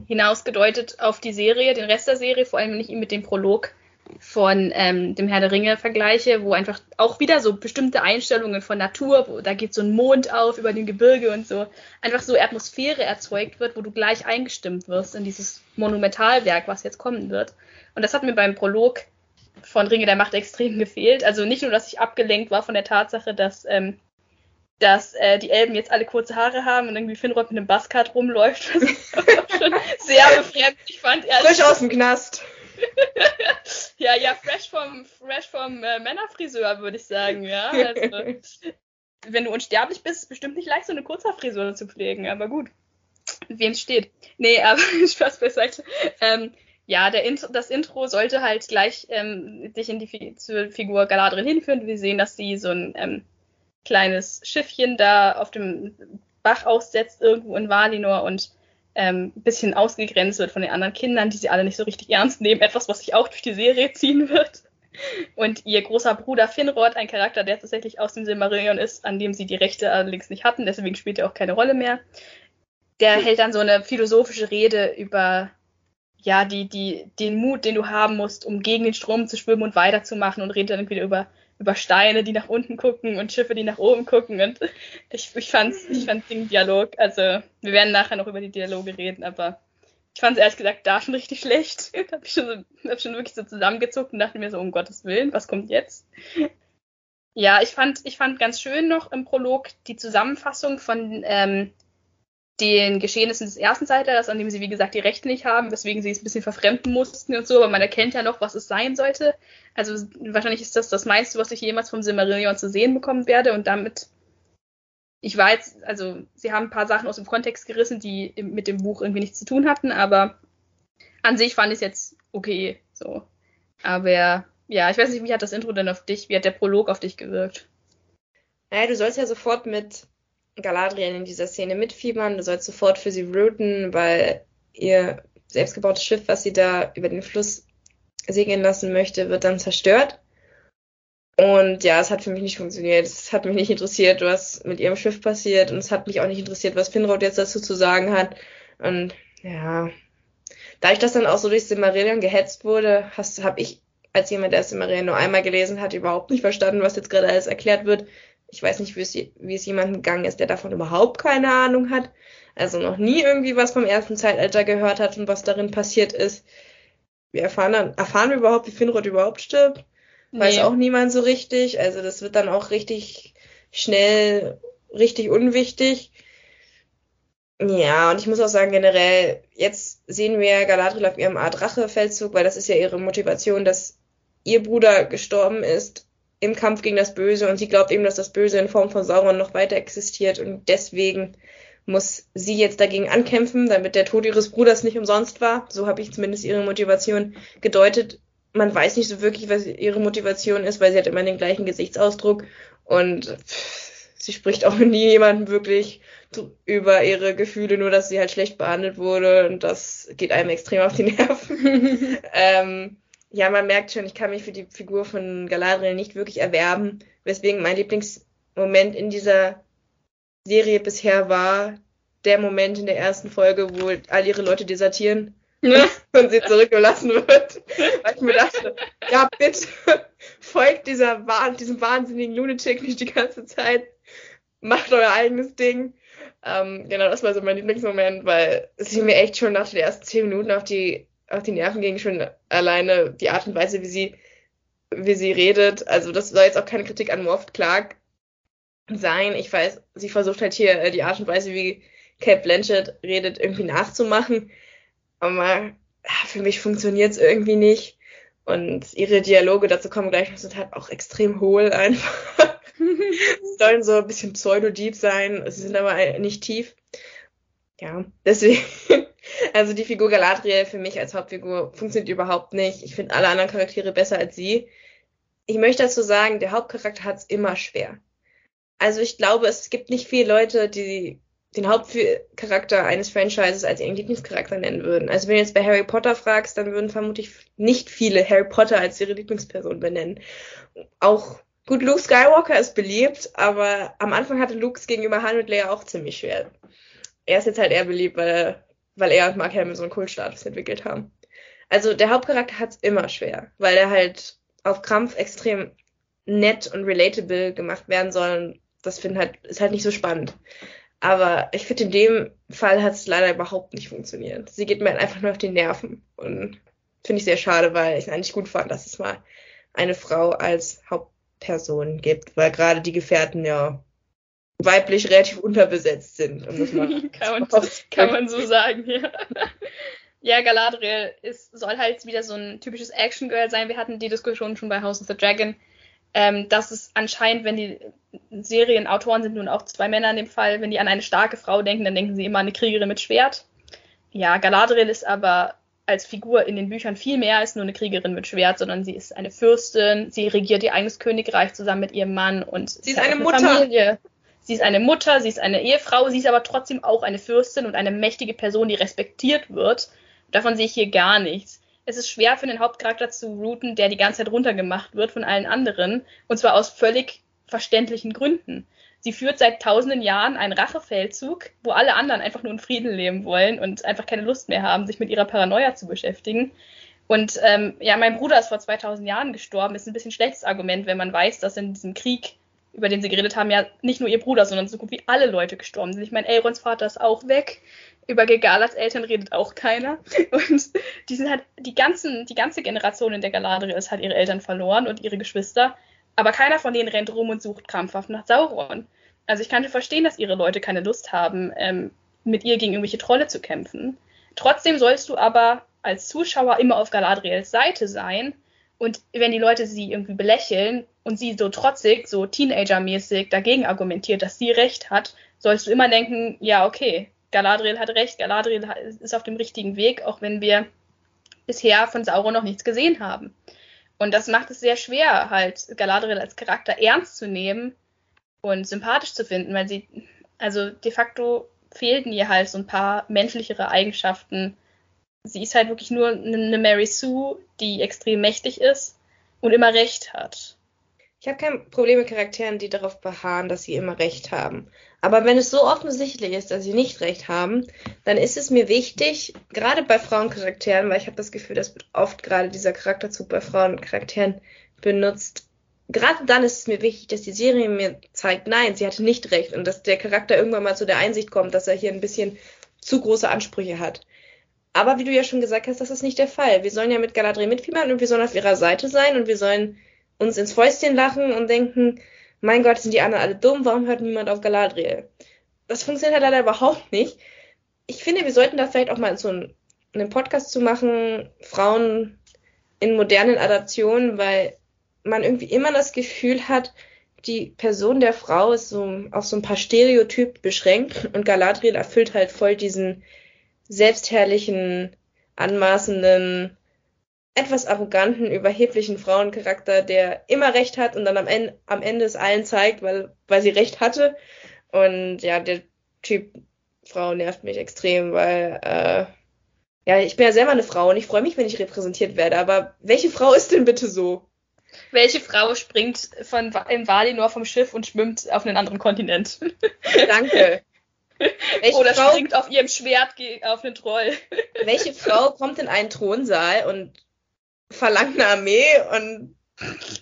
hinausgedeutet auf die Serie, den Rest der Serie, vor allem wenn ich ihn mit dem Prolog von ähm, dem Herr der Ringe vergleiche, wo einfach auch wieder so bestimmte Einstellungen von Natur, wo da geht so ein Mond auf über dem Gebirge und so, einfach so Atmosphäre erzeugt wird, wo du gleich eingestimmt wirst in dieses Monumentalwerk, was jetzt kommen wird. Und das hat mir beim Prolog von Ringe der Macht extrem gefehlt. Also nicht nur, dass ich abgelenkt war von der Tatsache, dass ähm, dass äh, die Elben jetzt alle kurze Haare haben und irgendwie Finrod mit einem Buzzcut rumläuft, was ich schon sehr befremdlich fand. Frisch aus dem Knast. ja, ja, fresh vom, fresh vom äh, Männerfriseur, würde ich sagen, ja. Also, wenn du unsterblich bist, ist es bestimmt nicht leicht, so eine Kurzhaarfrisur zu pflegen, aber gut. Wem es steht. Nee, aber Spaß beiseite. Ähm, ja, Int das Intro sollte halt gleich ähm, dich in die Fi zur Figur Galadriel hinführen. Wir sehen, dass sie so ein ähm, kleines Schiffchen da auf dem Bach aussetzt, irgendwo in Valinor und ähm, ein bisschen ausgegrenzt wird von den anderen Kindern, die sie alle nicht so richtig ernst nehmen. Etwas, was sich auch durch die Serie ziehen wird. Und ihr großer Bruder Finrod, ein Charakter, der tatsächlich aus dem Silmarillion ist, an dem sie die Rechte allerdings nicht hatten, deswegen spielt er auch keine Rolle mehr. Der hält dann so eine philosophische Rede über ja, die, die, den Mut, den du haben musst, um gegen den Strom zu schwimmen und weiterzumachen und redet dann wieder über, über Steine, die nach unten gucken und Schiffe, die nach oben gucken. Und ich, ich fand's, ich fand den Dialog, also wir werden nachher noch über die Dialoge reden, aber ich fand es ehrlich gesagt da schon richtig schlecht. da hab ich schon, so, hab schon wirklich so zusammengezuckt und dachte mir so, um Gottes Willen, was kommt jetzt? Ja, ich fand, ich fand ganz schön noch im Prolog die Zusammenfassung von ähm, den Geschehnissen des ersten Zeitalters, an dem sie, wie gesagt, die Rechte nicht haben, weswegen sie es ein bisschen verfremden mussten und so, aber man erkennt ja noch, was es sein sollte. Also wahrscheinlich ist das das meiste, was ich jemals vom Silmarillion zu sehen bekommen werde und damit, ich jetzt, also sie haben ein paar Sachen aus dem Kontext gerissen, die mit dem Buch irgendwie nichts zu tun hatten, aber an sich fand ich es jetzt okay, so. Aber ja, ich weiß nicht, wie hat das Intro denn auf dich, wie hat der Prolog auf dich gewirkt? Naja, du sollst ja sofort mit Galadriel in dieser Szene mitfiebern. Du sollst sofort für sie rooten, weil ihr selbstgebautes Schiff, was sie da über den Fluss segeln lassen möchte, wird dann zerstört. Und ja, es hat für mich nicht funktioniert. Es hat mich nicht interessiert, was mit ihrem Schiff passiert. Und es hat mich auch nicht interessiert, was Finrod jetzt dazu zu sagen hat. Und ja, dadurch, dass dann auch so durch Silmarillion gehetzt wurde, habe ich als jemand, der Silmarillion nur einmal gelesen hat, überhaupt nicht verstanden, was jetzt gerade alles erklärt wird. Ich weiß nicht, wie es, wie es jemandem gegangen ist, der davon überhaupt keine Ahnung hat. Also noch nie irgendwie was vom ersten Zeitalter gehört hat und was darin passiert ist. Wir erfahren dann, erfahren wir überhaupt, wie Finrod überhaupt stirbt? Nee. Weiß auch niemand so richtig. Also das wird dann auch richtig schnell, richtig unwichtig. Ja, und ich muss auch sagen, generell, jetzt sehen wir Galadriel auf ihrem Art Rachefeldzug, weil das ist ja ihre Motivation, dass ihr Bruder gestorben ist im Kampf gegen das Böse und sie glaubt eben, dass das Böse in Form von Sauron noch weiter existiert und deswegen muss sie jetzt dagegen ankämpfen, damit der Tod ihres Bruders nicht umsonst war. So habe ich zumindest ihre Motivation gedeutet. Man weiß nicht so wirklich, was ihre Motivation ist, weil sie hat immer den gleichen Gesichtsausdruck und sie spricht auch nie jemandem wirklich über ihre Gefühle, nur dass sie halt schlecht behandelt wurde und das geht einem extrem auf die Nerven. ähm, ja, man merkt schon, ich kann mich für die Figur von Galadriel nicht wirklich erwerben, weswegen mein Lieblingsmoment in dieser Serie bisher war der Moment in der ersten Folge, wo all ihre Leute desertieren ja. und sie zurückgelassen wird. Weil ich mir dachte, ja, bitte, folgt dieser, diesem wahnsinnigen Lunatic nicht die ganze Zeit. Macht euer eigenes Ding. Ähm, genau, das war so mein Lieblingsmoment, weil sie mir echt schon nach den ersten zehn Minuten auf die auf die Nerven ging schon alleine die Art und Weise, wie sie, wie sie redet. Also das soll jetzt auch keine Kritik an Morph Clark sein. Ich weiß, sie versucht halt hier äh, die Art und Weise, wie Kate Blanchett redet, irgendwie nachzumachen. Aber für mich funktioniert es irgendwie nicht. Und ihre Dialoge, dazu kommen gleich noch, sind halt auch extrem hohl einfach. sollen so ein bisschen pseudo-deep sein, sie sind aber nicht tief. Ja, deswegen also die Figur Galadriel für mich als Hauptfigur funktioniert überhaupt nicht. Ich finde alle anderen Charaktere besser als sie. Ich möchte dazu sagen, der Hauptcharakter hat es immer schwer. Also ich glaube, es gibt nicht viele Leute, die den Hauptcharakter eines Franchises als ihren Lieblingscharakter nennen würden. Also wenn du jetzt bei Harry Potter fragst, dann würden vermutlich nicht viele Harry Potter als ihre Lieblingsperson benennen. Auch gut, Luke Skywalker ist beliebt, aber am Anfang hatte Luke gegenüber Han und Leia auch ziemlich schwer. Er ist jetzt halt eher beliebt, weil er weil er und Mark Hamill so einen Kultstatus entwickelt haben. Also der Hauptcharakter hat es immer schwer, weil er halt auf Krampf extrem nett und relatable gemacht werden soll. Und das finde halt, ist halt nicht so spannend. Aber ich finde, in dem Fall hat es leider überhaupt nicht funktioniert. Sie geht mir halt einfach nur auf die Nerven. Und finde ich sehr schade, weil ich es eigentlich gut fand, dass es mal eine Frau als Hauptperson gibt, weil gerade die Gefährten ja weiblich relativ unterbesetzt sind. Um kann, man, kann man so sagen, ja. Ja, Galadriel ist, soll halt wieder so ein typisches Action-Girl sein. Wir hatten die Diskussion schon bei House of the Dragon, ähm, dass es anscheinend, wenn die Serienautoren sind nun auch zwei Männer in dem Fall, wenn die an eine starke Frau denken, dann denken sie immer an eine Kriegerin mit Schwert. Ja, Galadriel ist aber als Figur in den Büchern viel mehr als nur eine Kriegerin mit Schwert, sondern sie ist eine Fürstin, sie regiert ihr eigenes Königreich zusammen mit ihrem Mann und sie ist eine, eine Mutter. Familie. Sie ist eine Mutter, sie ist eine Ehefrau, sie ist aber trotzdem auch eine Fürstin und eine mächtige Person, die respektiert wird. Davon sehe ich hier gar nichts. Es ist schwer für den Hauptcharakter zu routen, der die ganze Zeit runtergemacht wird von allen anderen, und zwar aus völlig verständlichen Gründen. Sie führt seit tausenden Jahren einen Rachefeldzug, wo alle anderen einfach nur in Frieden leben wollen und einfach keine Lust mehr haben, sich mit ihrer Paranoia zu beschäftigen. Und ähm, ja, mein Bruder ist vor 2000 Jahren gestorben. Ist ein bisschen schlechtes Argument, wenn man weiß, dass in diesem Krieg, über den sie geredet haben, ja nicht nur ihr Bruder, sondern so gut wie alle Leute gestorben sind. Ich meine, Elrons Vater ist auch weg. Über Gegalas Eltern redet auch keiner. Und die sind halt, die ganzen, die ganze Generation in der Galadriel ist halt ihre Eltern verloren und ihre Geschwister. Aber keiner von denen rennt rum und sucht krampfhaft nach Sauron. Also ich kann verstehen, dass ihre Leute keine Lust haben, ähm, mit ihr gegen irgendwelche Trolle zu kämpfen. Trotzdem sollst du aber als Zuschauer immer auf Galadriels Seite sein. Und wenn die Leute sie irgendwie belächeln und sie so trotzig, so Teenager-mäßig dagegen argumentiert, dass sie recht hat, sollst du immer denken, ja, okay, Galadriel hat recht, Galadriel ist auf dem richtigen Weg, auch wenn wir bisher von Sauron noch nichts gesehen haben. Und das macht es sehr schwer, halt Galadriel als Charakter ernst zu nehmen und sympathisch zu finden, weil sie, also de facto fehlten ihr halt so ein paar menschlichere Eigenschaften. Sie ist halt wirklich nur eine Mary Sue, die extrem mächtig ist und immer recht hat. Ich habe kein Problem mit Charakteren, die darauf beharren, dass sie immer recht haben. Aber wenn es so offensichtlich ist, dass sie nicht recht haben, dann ist es mir wichtig, gerade bei Frauencharakteren, weil ich habe das Gefühl, dass oft gerade dieser Charakterzug bei Frauencharakteren benutzt. Gerade dann ist es mir wichtig, dass die Serie mir zeigt, nein, sie hatte nicht recht und dass der Charakter irgendwann mal zu der Einsicht kommt, dass er hier ein bisschen zu große Ansprüche hat. Aber wie du ja schon gesagt hast, das ist nicht der Fall. Wir sollen ja mit Galadriel mitfiebern und wir sollen auf ihrer Seite sein und wir sollen uns ins Fäustchen lachen und denken, mein Gott, sind die anderen alle dumm, warum hört niemand auf Galadriel? Das funktioniert halt leider überhaupt nicht. Ich finde, wir sollten da vielleicht auch mal so einen, Podcast zu machen, Frauen in modernen Adaptionen, weil man irgendwie immer das Gefühl hat, die Person der Frau ist so auf so ein paar Stereotyp beschränkt und Galadriel erfüllt halt voll diesen selbstherrlichen, anmaßenden, etwas arroganten, überheblichen Frauencharakter, der immer recht hat und dann am Ende, am Ende es allen zeigt, weil, weil sie recht hatte. Und ja, der Typ Frau nervt mich extrem, weil äh, ja, ich bin ja selber eine Frau und ich freue mich, wenn ich repräsentiert werde. Aber welche Frau ist denn bitte so? Welche Frau springt von im Valinor vom Schiff und schwimmt auf einen anderen Kontinent? Danke. Welche Oder Frau, springt auf ihrem Schwert auf einen Troll. Welche Frau kommt in einen Thronsaal und verlangt eine Armee und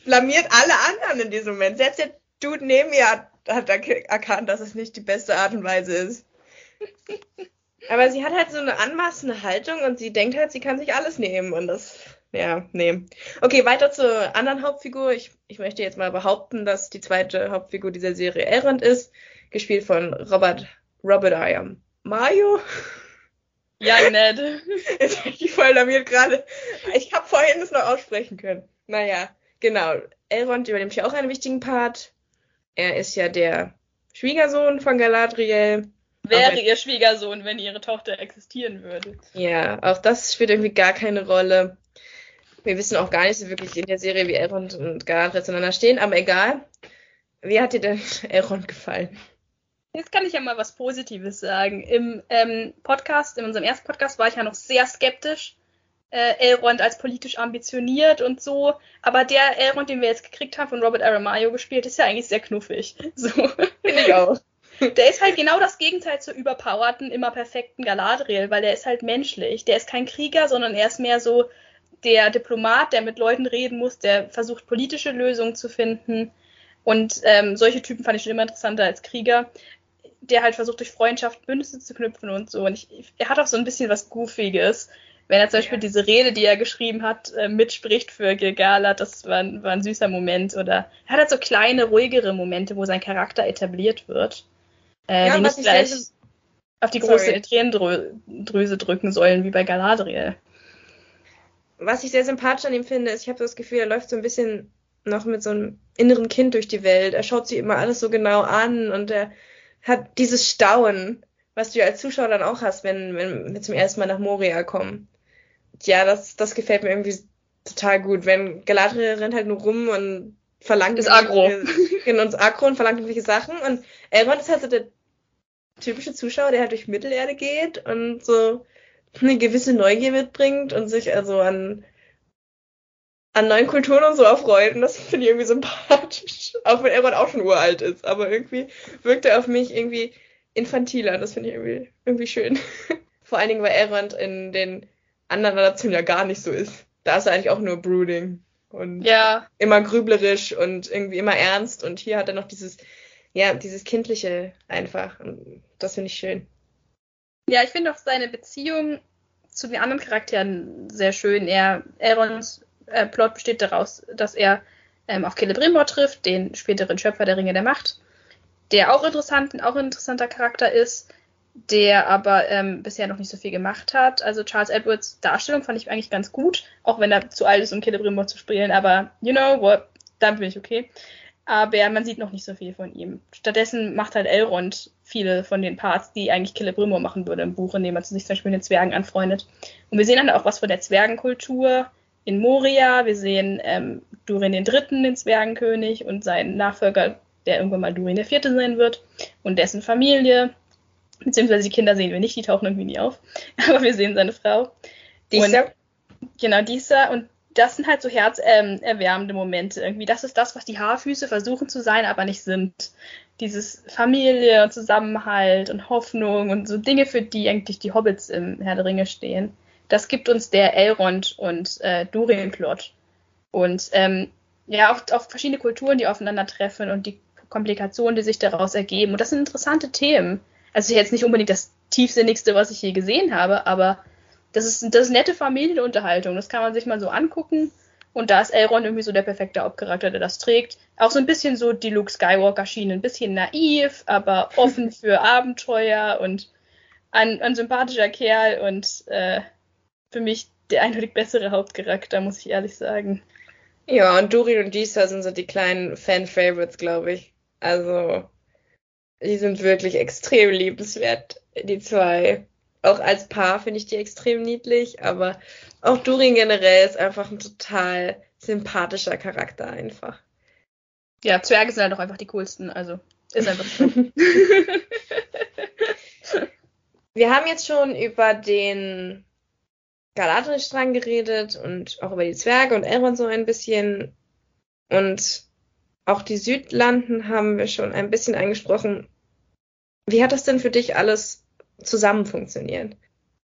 blamiert alle anderen in diesem Moment. Selbst der Dude neben mir hat, hat erkannt, dass es nicht die beste Art und Weise ist. Aber sie hat halt so eine anmaßende Haltung und sie denkt halt, sie kann sich alles nehmen und das, ja, nee. Okay, weiter zur anderen Hauptfigur. Ich, ich möchte jetzt mal behaupten, dass die zweite Hauptfigur dieser Serie Elrond ist, gespielt von Robert, Robert I. am Mario. Ja, Ned. Jetzt bin ich voll blamiert gerade. Ich habe vorhin es noch aussprechen können. Naja, genau. Elrond übernimmt hier auch einen wichtigen Part. Er ist ja der Schwiegersohn von Galadriel. Wäre ihr Schwiegersohn, wenn ihre Tochter existieren würde. Ja, auch das spielt irgendwie gar keine Rolle. Wir wissen auch gar nicht so wirklich in der Serie, wie Elrond und Galadriel zueinander stehen, aber egal. Wie hat dir denn Elrond gefallen? Jetzt kann ich ja mal was Positives sagen. Im ähm, Podcast, in unserem ersten Podcast, war ich ja noch sehr skeptisch. Äh, Elrond als politisch ambitioniert und so. Aber der Elrond, den wir jetzt gekriegt haben, von Robert Aramayo gespielt, ist ja eigentlich sehr knuffig. So. Finde ich auch. Der ist halt genau das Gegenteil zur überpowerten, immer perfekten Galadriel, weil der ist halt menschlich. Der ist kein Krieger, sondern er ist mehr so der Diplomat, der mit Leuten reden muss, der versucht, politische Lösungen zu finden. Und ähm, solche Typen fand ich schon immer interessanter als Krieger der halt versucht, durch Freundschaft Bündnisse zu knüpfen und so. Und ich, er hat auch so ein bisschen was Goofiges. Wenn er zum Beispiel diese Rede, die er geschrieben hat, äh, mitspricht für Gilgalad, das war, war, ein süßer Moment. Oder er hat halt so kleine, ruhigere Momente, wo sein Charakter etabliert wird. Äh, ja, die nicht gleich auf die große Sorry. Tränendrüse drücken sollen, wie bei Galadriel. Was ich sehr sympathisch an ihm finde, ist, ich habe das Gefühl, er läuft so ein bisschen noch mit so einem inneren Kind durch die Welt. Er schaut sich immer alles so genau an und er hat dieses Staunen, was du ja als Zuschauer dann auch hast, wenn, wenn wir zum ersten Mal nach Moria kommen. Ja, das, das gefällt mir irgendwie total gut. Wenn Galadriel rennt halt nur rum und verlangt das Agro. Genau, uns Agro und verlangt irgendwelche Sachen. Und Elrond ist halt so der typische Zuschauer, der halt durch Mittelerde geht und so eine gewisse Neugier mitbringt und sich also an an neuen Kulturen und so erfreut. Und das finde ich irgendwie sympathisch. Auch wenn Elrond auch schon uralt ist. Aber irgendwie wirkt er auf mich irgendwie infantiler. Das finde ich irgendwie, irgendwie schön. Vor allen Dingen, weil Elrond in den anderen Adaptionen ja gar nicht so ist. Da ist er eigentlich auch nur brooding. Und ja. immer grüblerisch und irgendwie immer ernst. Und hier hat er noch dieses, ja, dieses Kindliche einfach. Und das finde ich schön. Ja, ich finde auch seine Beziehung zu den anderen Charakteren sehr schön. Er, Elronds äh, Plot besteht daraus, dass er ähm, auf Celebrimbor trifft, den späteren Schöpfer der Ringe der Macht, der auch interessant, auch ein interessanter Charakter ist, der aber ähm, bisher noch nicht so viel gemacht hat. Also Charles Edwards Darstellung fand ich eigentlich ganz gut, auch wenn er zu alt ist, um Celebrimbor zu spielen, aber you know what, dann bin ich okay. Aber man sieht noch nicht so viel von ihm. Stattdessen macht halt Elrond viele von den Parts, die eigentlich Celebrimbor machen würde im Buch, indem er sich zum Beispiel mit den Zwergen anfreundet. Und wir sehen dann auch was von der Zwergenkultur, in Moria. Wir sehen ähm, Durin III., den Zwergenkönig, und seinen Nachfolger, der irgendwann mal Durin IV. sein wird, und dessen Familie. Beziehungsweise die Kinder sehen wir nicht, die tauchen irgendwie nie auf. Aber wir sehen seine Frau. Dieser. genau, dieser. Und das sind halt so herzerwärmende ähm, Momente. Irgendwie, das ist das, was die Haarfüße versuchen zu sein, aber nicht sind. Dieses Familie und Zusammenhalt und Hoffnung und so Dinge, für die eigentlich die Hobbits im Herr der Ringe stehen das gibt uns der Elrond und äh, Durin-Plot. Und ähm, ja, auch, auch verschiedene Kulturen, die aufeinandertreffen und die Komplikationen, die sich daraus ergeben. Und das sind interessante Themen. Also jetzt nicht unbedingt das tiefsinnigste, was ich je gesehen habe, aber das ist, das ist nette Familienunterhaltung. Das kann man sich mal so angucken. Und da ist Elrond irgendwie so der perfekte Hauptcharakter, der das trägt. Auch so ein bisschen so die Luke Skywalker-Schiene. Ein bisschen naiv, aber offen für Abenteuer und ein, ein sympathischer Kerl und äh, für mich der eindeutig bessere Hauptcharakter, muss ich ehrlich sagen. Ja, und Durin und Disa sind so die kleinen Fan-Favorites, glaube ich. Also, die sind wirklich extrem liebenswert, die zwei. Auch als Paar finde ich die extrem niedlich, aber auch Durin generell ist einfach ein total sympathischer Charakter einfach. Ja, Zwerge sind halt auch einfach die coolsten, also ist einfach so. Wir haben jetzt schon über den Galadriel-Strang geredet und auch über die Zwerge und Elrond so ein bisschen. Und auch die Südlanden haben wir schon ein bisschen angesprochen. Wie hat das denn für dich alles zusammen funktioniert?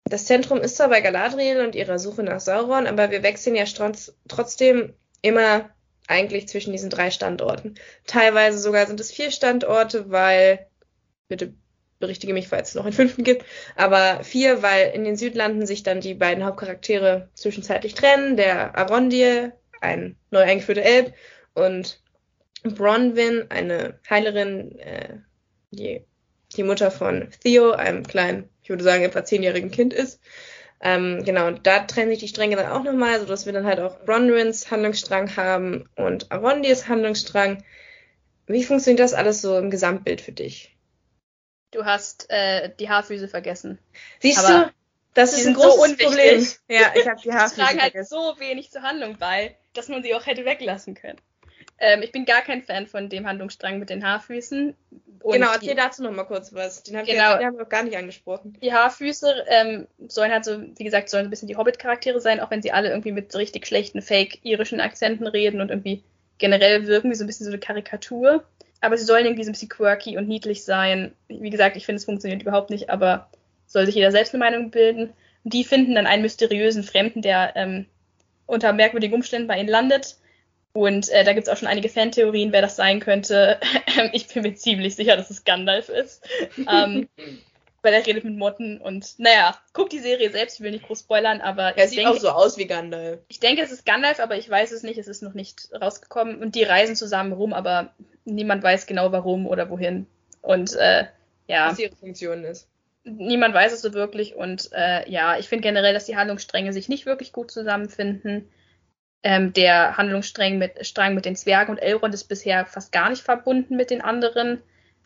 Das Zentrum ist zwar bei Galadriel und ihrer Suche nach Sauron, aber wir wechseln ja trotzdem immer eigentlich zwischen diesen drei Standorten. Teilweise sogar sind es vier Standorte, weil, bitte berichtige mich, falls es noch einen fünften gibt, aber vier, weil in den Südlanden sich dann die beiden Hauptcharaktere zwischenzeitlich trennen, der Arondir, ein neu eingeführter Elb, und Bronwyn, eine Heilerin, äh, die die Mutter von Theo, einem kleinen, ich würde sagen, etwa zehnjährigen Kind ist. Ähm, genau, und da trennen sich die Stränge dann auch nochmal, sodass wir dann halt auch Bronwyns Handlungsstrang haben und Arondirs Handlungsstrang. Wie funktioniert das alles so im Gesamtbild für dich? Du hast äh, die Haarfüße vergessen. Siehst Aber du? Das ist ein großes so Problem. Ja, ich habe die Haarfüße Die tragen halt so wenig zur Handlung bei, dass man sie auch hätte weglassen können. Ähm, ich bin gar kein Fan von dem Handlungsstrang mit den Haarfüßen. Und genau, erzähl dazu noch mal kurz was. Den, hab genau, ich, den haben wir noch gar nicht angesprochen. Die Haarfüße ähm, sollen halt so, wie gesagt, sollen ein bisschen die Hobbit-Charaktere sein, auch wenn sie alle irgendwie mit so richtig schlechten Fake-irischen Akzenten reden und irgendwie generell wirken wie so ein bisschen so eine Karikatur aber sie sollen irgendwie so ein bisschen quirky und niedlich sein. Wie gesagt, ich finde, es funktioniert überhaupt nicht, aber soll sich jeder selbst eine Meinung bilden. Und die finden dann einen mysteriösen Fremden, der ähm, unter merkwürdigen Umständen bei ihnen landet. Und äh, da gibt es auch schon einige Fantheorien, wer das sein könnte. ich bin mir ziemlich sicher, dass es Gandalf ist. ähm, weil er redet mit Motten und naja, guck die Serie selbst, ich will nicht groß spoilern, aber Er sieht denke, auch so aus wie Gandalf. ich denke, es ist Gandalf, aber ich weiß es nicht, es ist noch nicht rausgekommen und die reisen zusammen rum, aber niemand weiß genau warum oder wohin und äh, ja, Was ihre Funktion ist. niemand weiß es so wirklich und äh, ja, ich finde generell, dass die Handlungsstränge sich nicht wirklich gut zusammenfinden. Ähm, der Handlungsstrang mit, Strang mit den Zwergen und Elrond ist bisher fast gar nicht verbunden mit den anderen.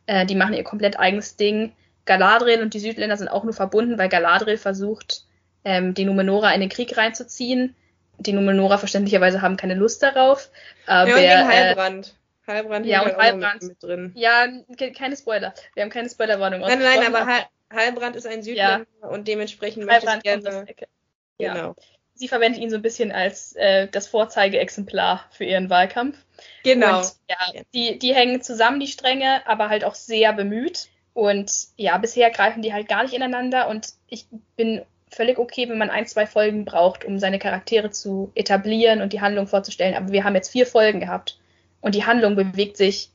Äh, die machen ihr komplett eigenes Ding. Galadriel und die Südländer sind auch nur verbunden, weil Galadriel versucht, ähm, die Numenora in den Krieg reinzuziehen. Die Numenora verständlicherweise haben keine Lust darauf. Aber, ja, und wegen äh, Halbrand ja, und Halbrand. mit, mit drin. ja, ke- keine Spoiler. Wir haben keine Spoilerwarnung Nein, nein, ausgesprochen, aber Hal Halbrand ist ein Südländer und dementsprechend möchte ich gerne. Ja. Genau. sie verwendet ihn so ein bisschen als äh, das Vorzeigeexemplar für ihren Wahlkampf. Genau. Und ja, Ja. die, die hängen zusammen, die Stränge, aber halt auch sehr bemüht. Und ja, bisher greifen die halt gar nicht ineinander. Und ich bin völlig okay, wenn man ein, zwei Folgen braucht, um seine Charaktere zu etablieren und die Handlung vorzustellen. Aber wir haben jetzt vier Folgen gehabt. Und die Handlung bewegt sich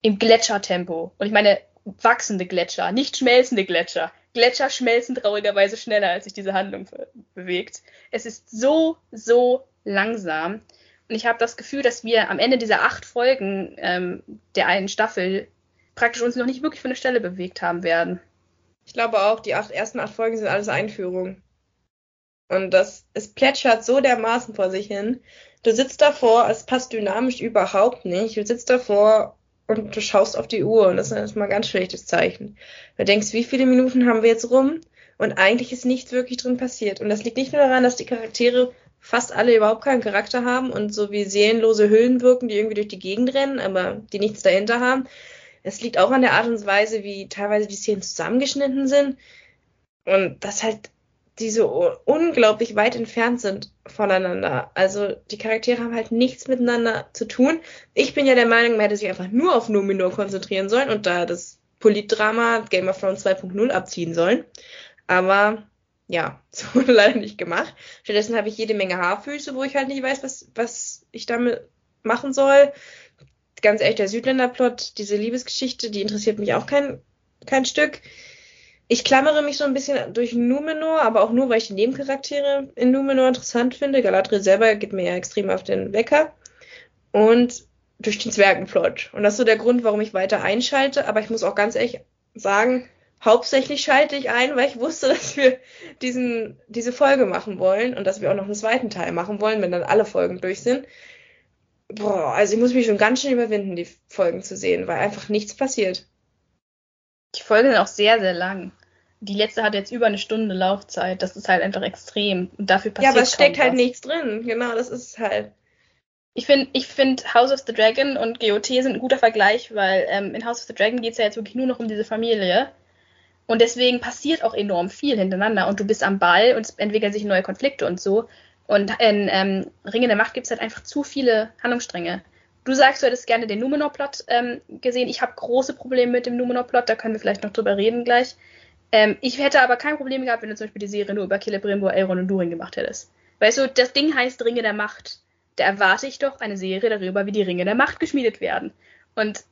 im Gletschertempo. Und ich meine, wachsende Gletscher, nicht schmelzende Gletscher. Gletscher schmelzen traurigerweise schneller, als sich diese Handlung be- bewegt. Es ist so, so langsam. Und ich habe das Gefühl, dass wir am Ende dieser acht Folgen ähm, der einen Staffel praktisch uns noch nicht wirklich von der Stelle bewegt haben werden. Ich glaube auch, die acht, ersten acht Folgen sind alles Einführungen. Und das, es plätschert so dermaßen vor sich hin. Du sitzt davor, es passt dynamisch überhaupt nicht. Du sitzt davor und du schaust auf die Uhr und das ist erstmal ein ganz schlechtes Zeichen. Du denkst, wie viele Minuten haben wir jetzt rum? Und eigentlich ist nichts wirklich drin passiert. Und das liegt nicht nur daran, dass die Charaktere fast alle überhaupt keinen Charakter haben und so wie seelenlose Hüllen wirken, die irgendwie durch die Gegend rennen, aber die nichts dahinter haben. Es liegt auch an der Art und Weise, wie teilweise die Szenen zusammengeschnitten sind und dass halt die so unglaublich weit entfernt sind voneinander. Also die Charaktere haben halt nichts miteinander zu tun. Ich bin ja der Meinung, man hätte sich einfach nur auf Numenor konzentrieren sollen und da das Politdrama Game of Thrones 2.0 abziehen sollen. Aber ja, so leider nicht gemacht. Stattdessen habe ich jede Menge Haarfüße, wo ich halt nicht weiß, was, was ich damit machen soll. Ganz ehrlich, der Südländerplot, diese Liebesgeschichte, die interessiert mich auch kein, kein Stück. Ich klammere mich so ein bisschen durch Numenor, aber auch nur, weil ich die Nebencharaktere in Numenor interessant finde. Galadriel selber geht mir ja extrem auf den Wecker. Und durch den Zwergenplot. Und das ist so der Grund, warum ich weiter einschalte. Aber ich muss auch ganz ehrlich sagen, hauptsächlich schalte ich ein, weil ich wusste, dass wir diesen, diese Folge machen wollen und dass wir auch noch einen zweiten Teil machen wollen, wenn dann alle Folgen durch sind. Boah, also ich muss mich schon ganz schön überwinden, die Folgen zu sehen, weil einfach nichts passiert. Die Folgen sind auch sehr, sehr lang. Die letzte hat jetzt über eine Stunde Laufzeit. Das ist halt einfach extrem. Und dafür Ja, passiert aber es steckt halt was. nichts drin. Genau, das ist halt. Ich finde, ich find House of the Dragon und GOT sind ein guter Vergleich, weil ähm, in House of the Dragon geht es ja jetzt wirklich nur noch um diese Familie. Und deswegen passiert auch enorm viel hintereinander und du bist am Ball und es entwickeln sich neue Konflikte und so. Und in ähm, Ringe der Macht gibt es halt einfach zu viele Handlungsstränge. Du sagst, du hättest gerne den Numenor-Plot ähm, gesehen. Ich habe große Probleme mit dem Numenor-Plot, da können wir vielleicht noch drüber reden gleich. Ähm, ich hätte aber kein Problem gehabt, wenn du zum Beispiel die Serie nur über Celebrimbor, Elrond und Durin gemacht hättest. Weißt du, das Ding heißt Ringe der Macht. Da erwarte ich doch eine Serie darüber, wie die Ringe der Macht geschmiedet werden. Und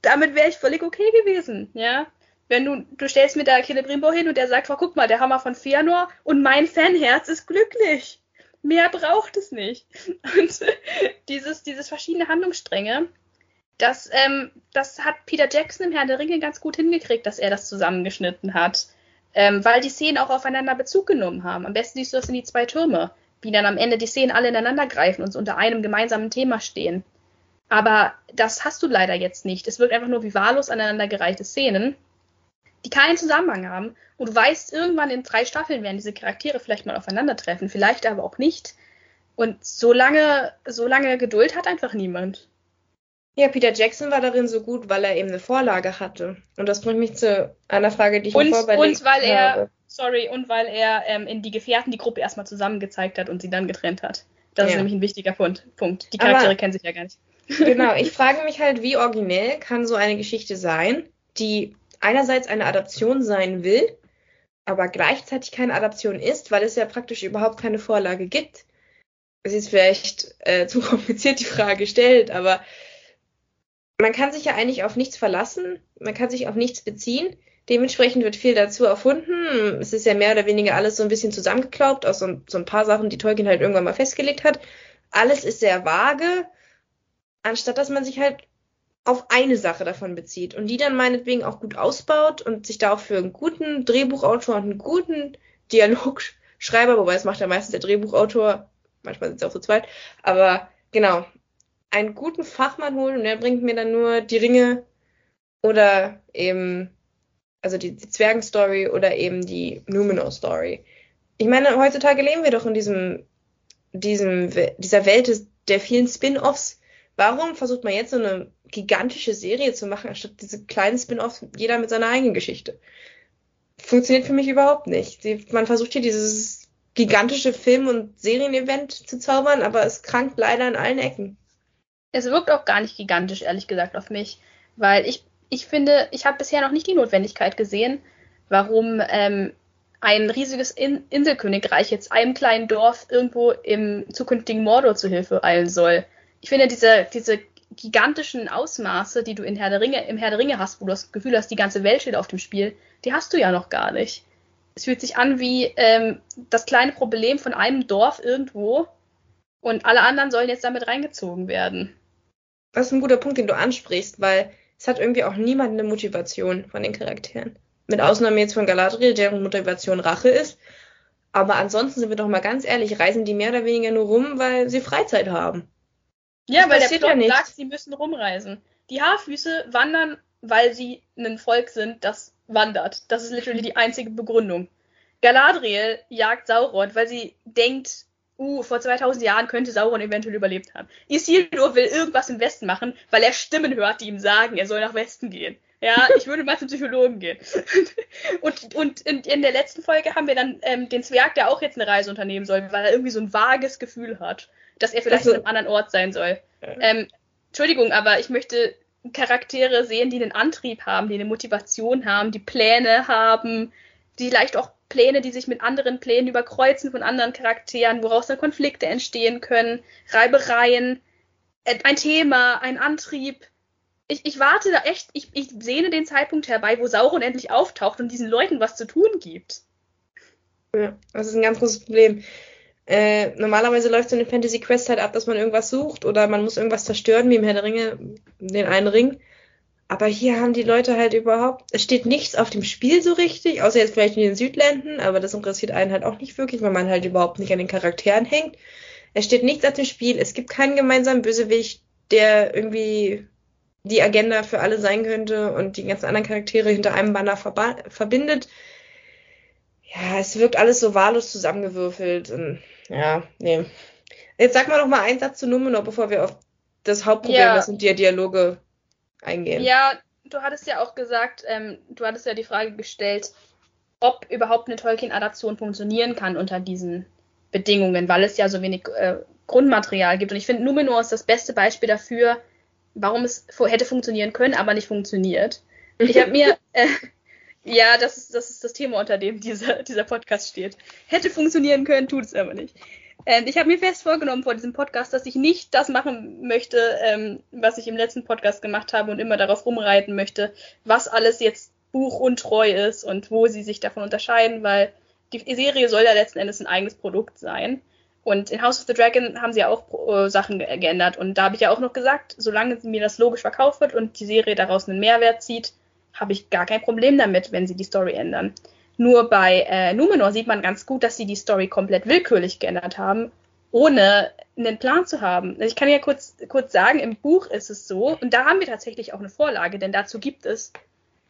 damit wäre ich völlig okay gewesen, ja. Wenn du, du stellst mir da Celebrimbor hin und der sagt, oh, guck mal, der Hammer von Fëanor und mein Fanherz ist glücklich. Mehr braucht es nicht. Und dieses, dieses verschiedene Handlungsstränge, das, ähm, das hat Peter Jackson im Herrn der Ringe ganz gut hingekriegt, dass er das zusammengeschnitten hat. Ähm, weil die Szenen auch aufeinander Bezug genommen haben. Am besten siehst du das in die zwei Türme, wie dann am Ende die Szenen alle ineinander greifen und unter einem gemeinsamen Thema stehen. Aber das hast du leider jetzt nicht. Es wirkt einfach nur wie wahllos aneinandergereichte Szenen, die keinen Zusammenhang haben. Und du weißt, irgendwann in drei Staffeln werden diese Charaktere vielleicht mal aufeinandertreffen, vielleicht aber auch nicht. Und so lange, so lange Geduld hat einfach niemand. Ja, Peter Jackson war darin so gut, weil er eben eine Vorlage hatte. Und das bringt mich zu einer Frage, die ich Und, mir vorüberlegt und weil er, habe. sorry, und weil er ähm, in die Gefährten die Gruppe erstmal zusammengezeigt hat und sie dann getrennt hat. Das ist Ja. nämlich ein wichtiger Punkt. Punkt. Die Aber- Charaktere kennen sich ja gar nicht. Genau, ich frage mich halt, wie originell kann so eine Geschichte sein, die einerseits eine Adaption sein will, aber gleichzeitig keine Adaption ist, weil es ja praktisch überhaupt keine Vorlage gibt. Es ist vielleicht äh, zu kompliziert die Frage gestellt, aber man kann sich ja eigentlich auf nichts verlassen, man kann sich auf nichts beziehen. Dementsprechend wird viel dazu erfunden. Es ist ja mehr oder weniger alles so ein bisschen zusammengeklaubt aus so, so ein paar Sachen, die Tolkien halt irgendwann mal festgelegt hat. Alles ist sehr vage, anstatt dass man sich halt auf eine Sache davon bezieht und die dann meinetwegen auch gut ausbaut und sich da auch für einen guten Drehbuchautor und einen guten Dialogschreiber, wobei es macht ja meistens der Drehbuchautor, manchmal sind sie auch so zweit, aber genau, einen guten Fachmann holen und der bringt mir dann nur die Ringe oder eben, also die, die Zwergenstory oder eben die Numenor-Story. Ich meine, heutzutage leben wir doch in diesem, diesem, dieser Welt des, der vielen Spin-offs. Warum versucht man jetzt so eine gigantische Serie zu machen, anstatt diese kleinen Spin-offs, jeder mit seiner eigenen Geschichte? Funktioniert für mich überhaupt nicht. Man versucht hier dieses gigantische Film- und Serienevent zu zaubern, aber es krankt leider in allen Ecken. Es wirkt auch gar nicht gigantisch, ehrlich gesagt, auf mich, weil ich ich finde, ich habe bisher noch nicht die Notwendigkeit gesehen, warum ähm, ein riesiges In Inselkönigreich jetzt einem kleinen Dorf irgendwo im zukünftigen Mordor zu Hilfe eilen soll. Ich finde, diese, diese gigantischen Ausmaße, die du in Herr der Ringe, im Herr der Ringe hast, wo du das Gefühl hast, die ganze Welt steht auf dem Spiel, die hast du ja noch gar nicht. Es fühlt sich an wie ähm, das kleine Problem von einem Dorf irgendwo und alle anderen sollen jetzt damit reingezogen werden. Das ist ein guter Punkt, den du ansprichst, weil es hat irgendwie auch niemand eine Motivation von den Charakteren. Mit Ausnahme jetzt von Galadriel, deren Motivation Rache ist. Aber ansonsten sind wir doch mal ganz ehrlich, reisen die mehr oder weniger nur rum, weil sie Freizeit haben. Ja, weil der Plot ja sagt, sie müssen rumreisen. Die Haarfüße wandern, weil sie ein Volk sind, das wandert. Das ist literally die einzige Begründung. Galadriel jagt Sauron, weil sie denkt, uh, vor 2000 Jahren könnte Sauron eventuell überlebt haben. Isildur will irgendwas im Westen machen, weil er Stimmen hört, die ihm sagen, er soll nach Westen gehen. Ja, ich würde mal zum Psychologen gehen. und und in, in, der letzten Folge haben wir dann ähm, den Zwerg, der auch jetzt eine Reise unternehmen soll, weil er irgendwie so ein vages Gefühl hat, dass er vielleicht also, an einem anderen Ort sein soll. Ähm, Entschuldigung, aber ich möchte Charaktere sehen, die einen Antrieb haben, die eine Motivation haben, die Pläne haben, die vielleicht auch Pläne, die sich mit anderen Plänen überkreuzen von anderen Charakteren, woraus dann Konflikte entstehen können, Reibereien, äh, ein Thema, ein Antrieb. Ich, ich warte da echt, ich, ich sehne den Zeitpunkt herbei, wo Sauron endlich auftaucht und diesen Leuten was zu tun gibt. Ja, das ist ein ganz großes Problem. Äh, normalerweise läuft so eine Fantasy Quest halt ab, dass man irgendwas sucht oder man muss irgendwas zerstören, wie im Herr der Ringe, den einen Ring. Aber hier haben die Leute halt überhaupt, es steht nichts auf dem Spiel so richtig, außer jetzt vielleicht in den Südländern, aber das interessiert einen halt auch nicht wirklich, weil man halt überhaupt nicht an den Charakteren hängt. Es steht nichts auf dem Spiel, es gibt keinen gemeinsamen Bösewicht, der irgendwie die Agenda für alle sein könnte und die ganzen anderen Charaktere hinter einem Banner verbindet. Ja, es wirkt alles so wahllos zusammengewürfelt und ja, nee. Jetzt sag mal noch mal einen Satz zu Numenor, bevor wir auf das Hauptproblem, ja. das sind die Dialoge eingehen. Ja, du hattest ja auch gesagt, ähm, du hattest ja die Frage gestellt, ob überhaupt eine Tolkien-Adaption funktionieren kann unter diesen Bedingungen, weil es ja so wenig äh, Grundmaterial gibt. Und ich finde, Numenor ist das beste Beispiel dafür, warum es hätte funktionieren können, aber nicht funktioniert. Ich habe mir, äh, ja, das ist, das ist das Thema, unter dem dieser, dieser Podcast steht. Hätte funktionieren können, tut es aber nicht. Ähm, ich habe mir fest vorgenommen vor diesem Podcast, dass ich nicht das machen möchte, ähm, was ich im letzten Podcast gemacht habe und immer darauf rumreiten möchte, was alles jetzt buchuntreu ist und wo sie sich davon unterscheiden, weil die Serie soll ja letzten Endes ein eigenes Produkt sein. Und in House of the Dragon haben sie ja auch äh, Sachen ge geändert. Und da habe ich ja auch noch gesagt, solange mir das logisch verkauft wird und die Serie daraus einen Mehrwert zieht, habe ich gar kein Problem damit, wenn sie die Story ändern. Nur bei äh, Numenor sieht man ganz gut, dass sie die Story komplett willkürlich geändert haben, ohne einen Plan zu haben. Also ich kann ja kurz, kurz sagen, im Buch ist es so, und da haben wir tatsächlich auch eine Vorlage, denn dazu gibt es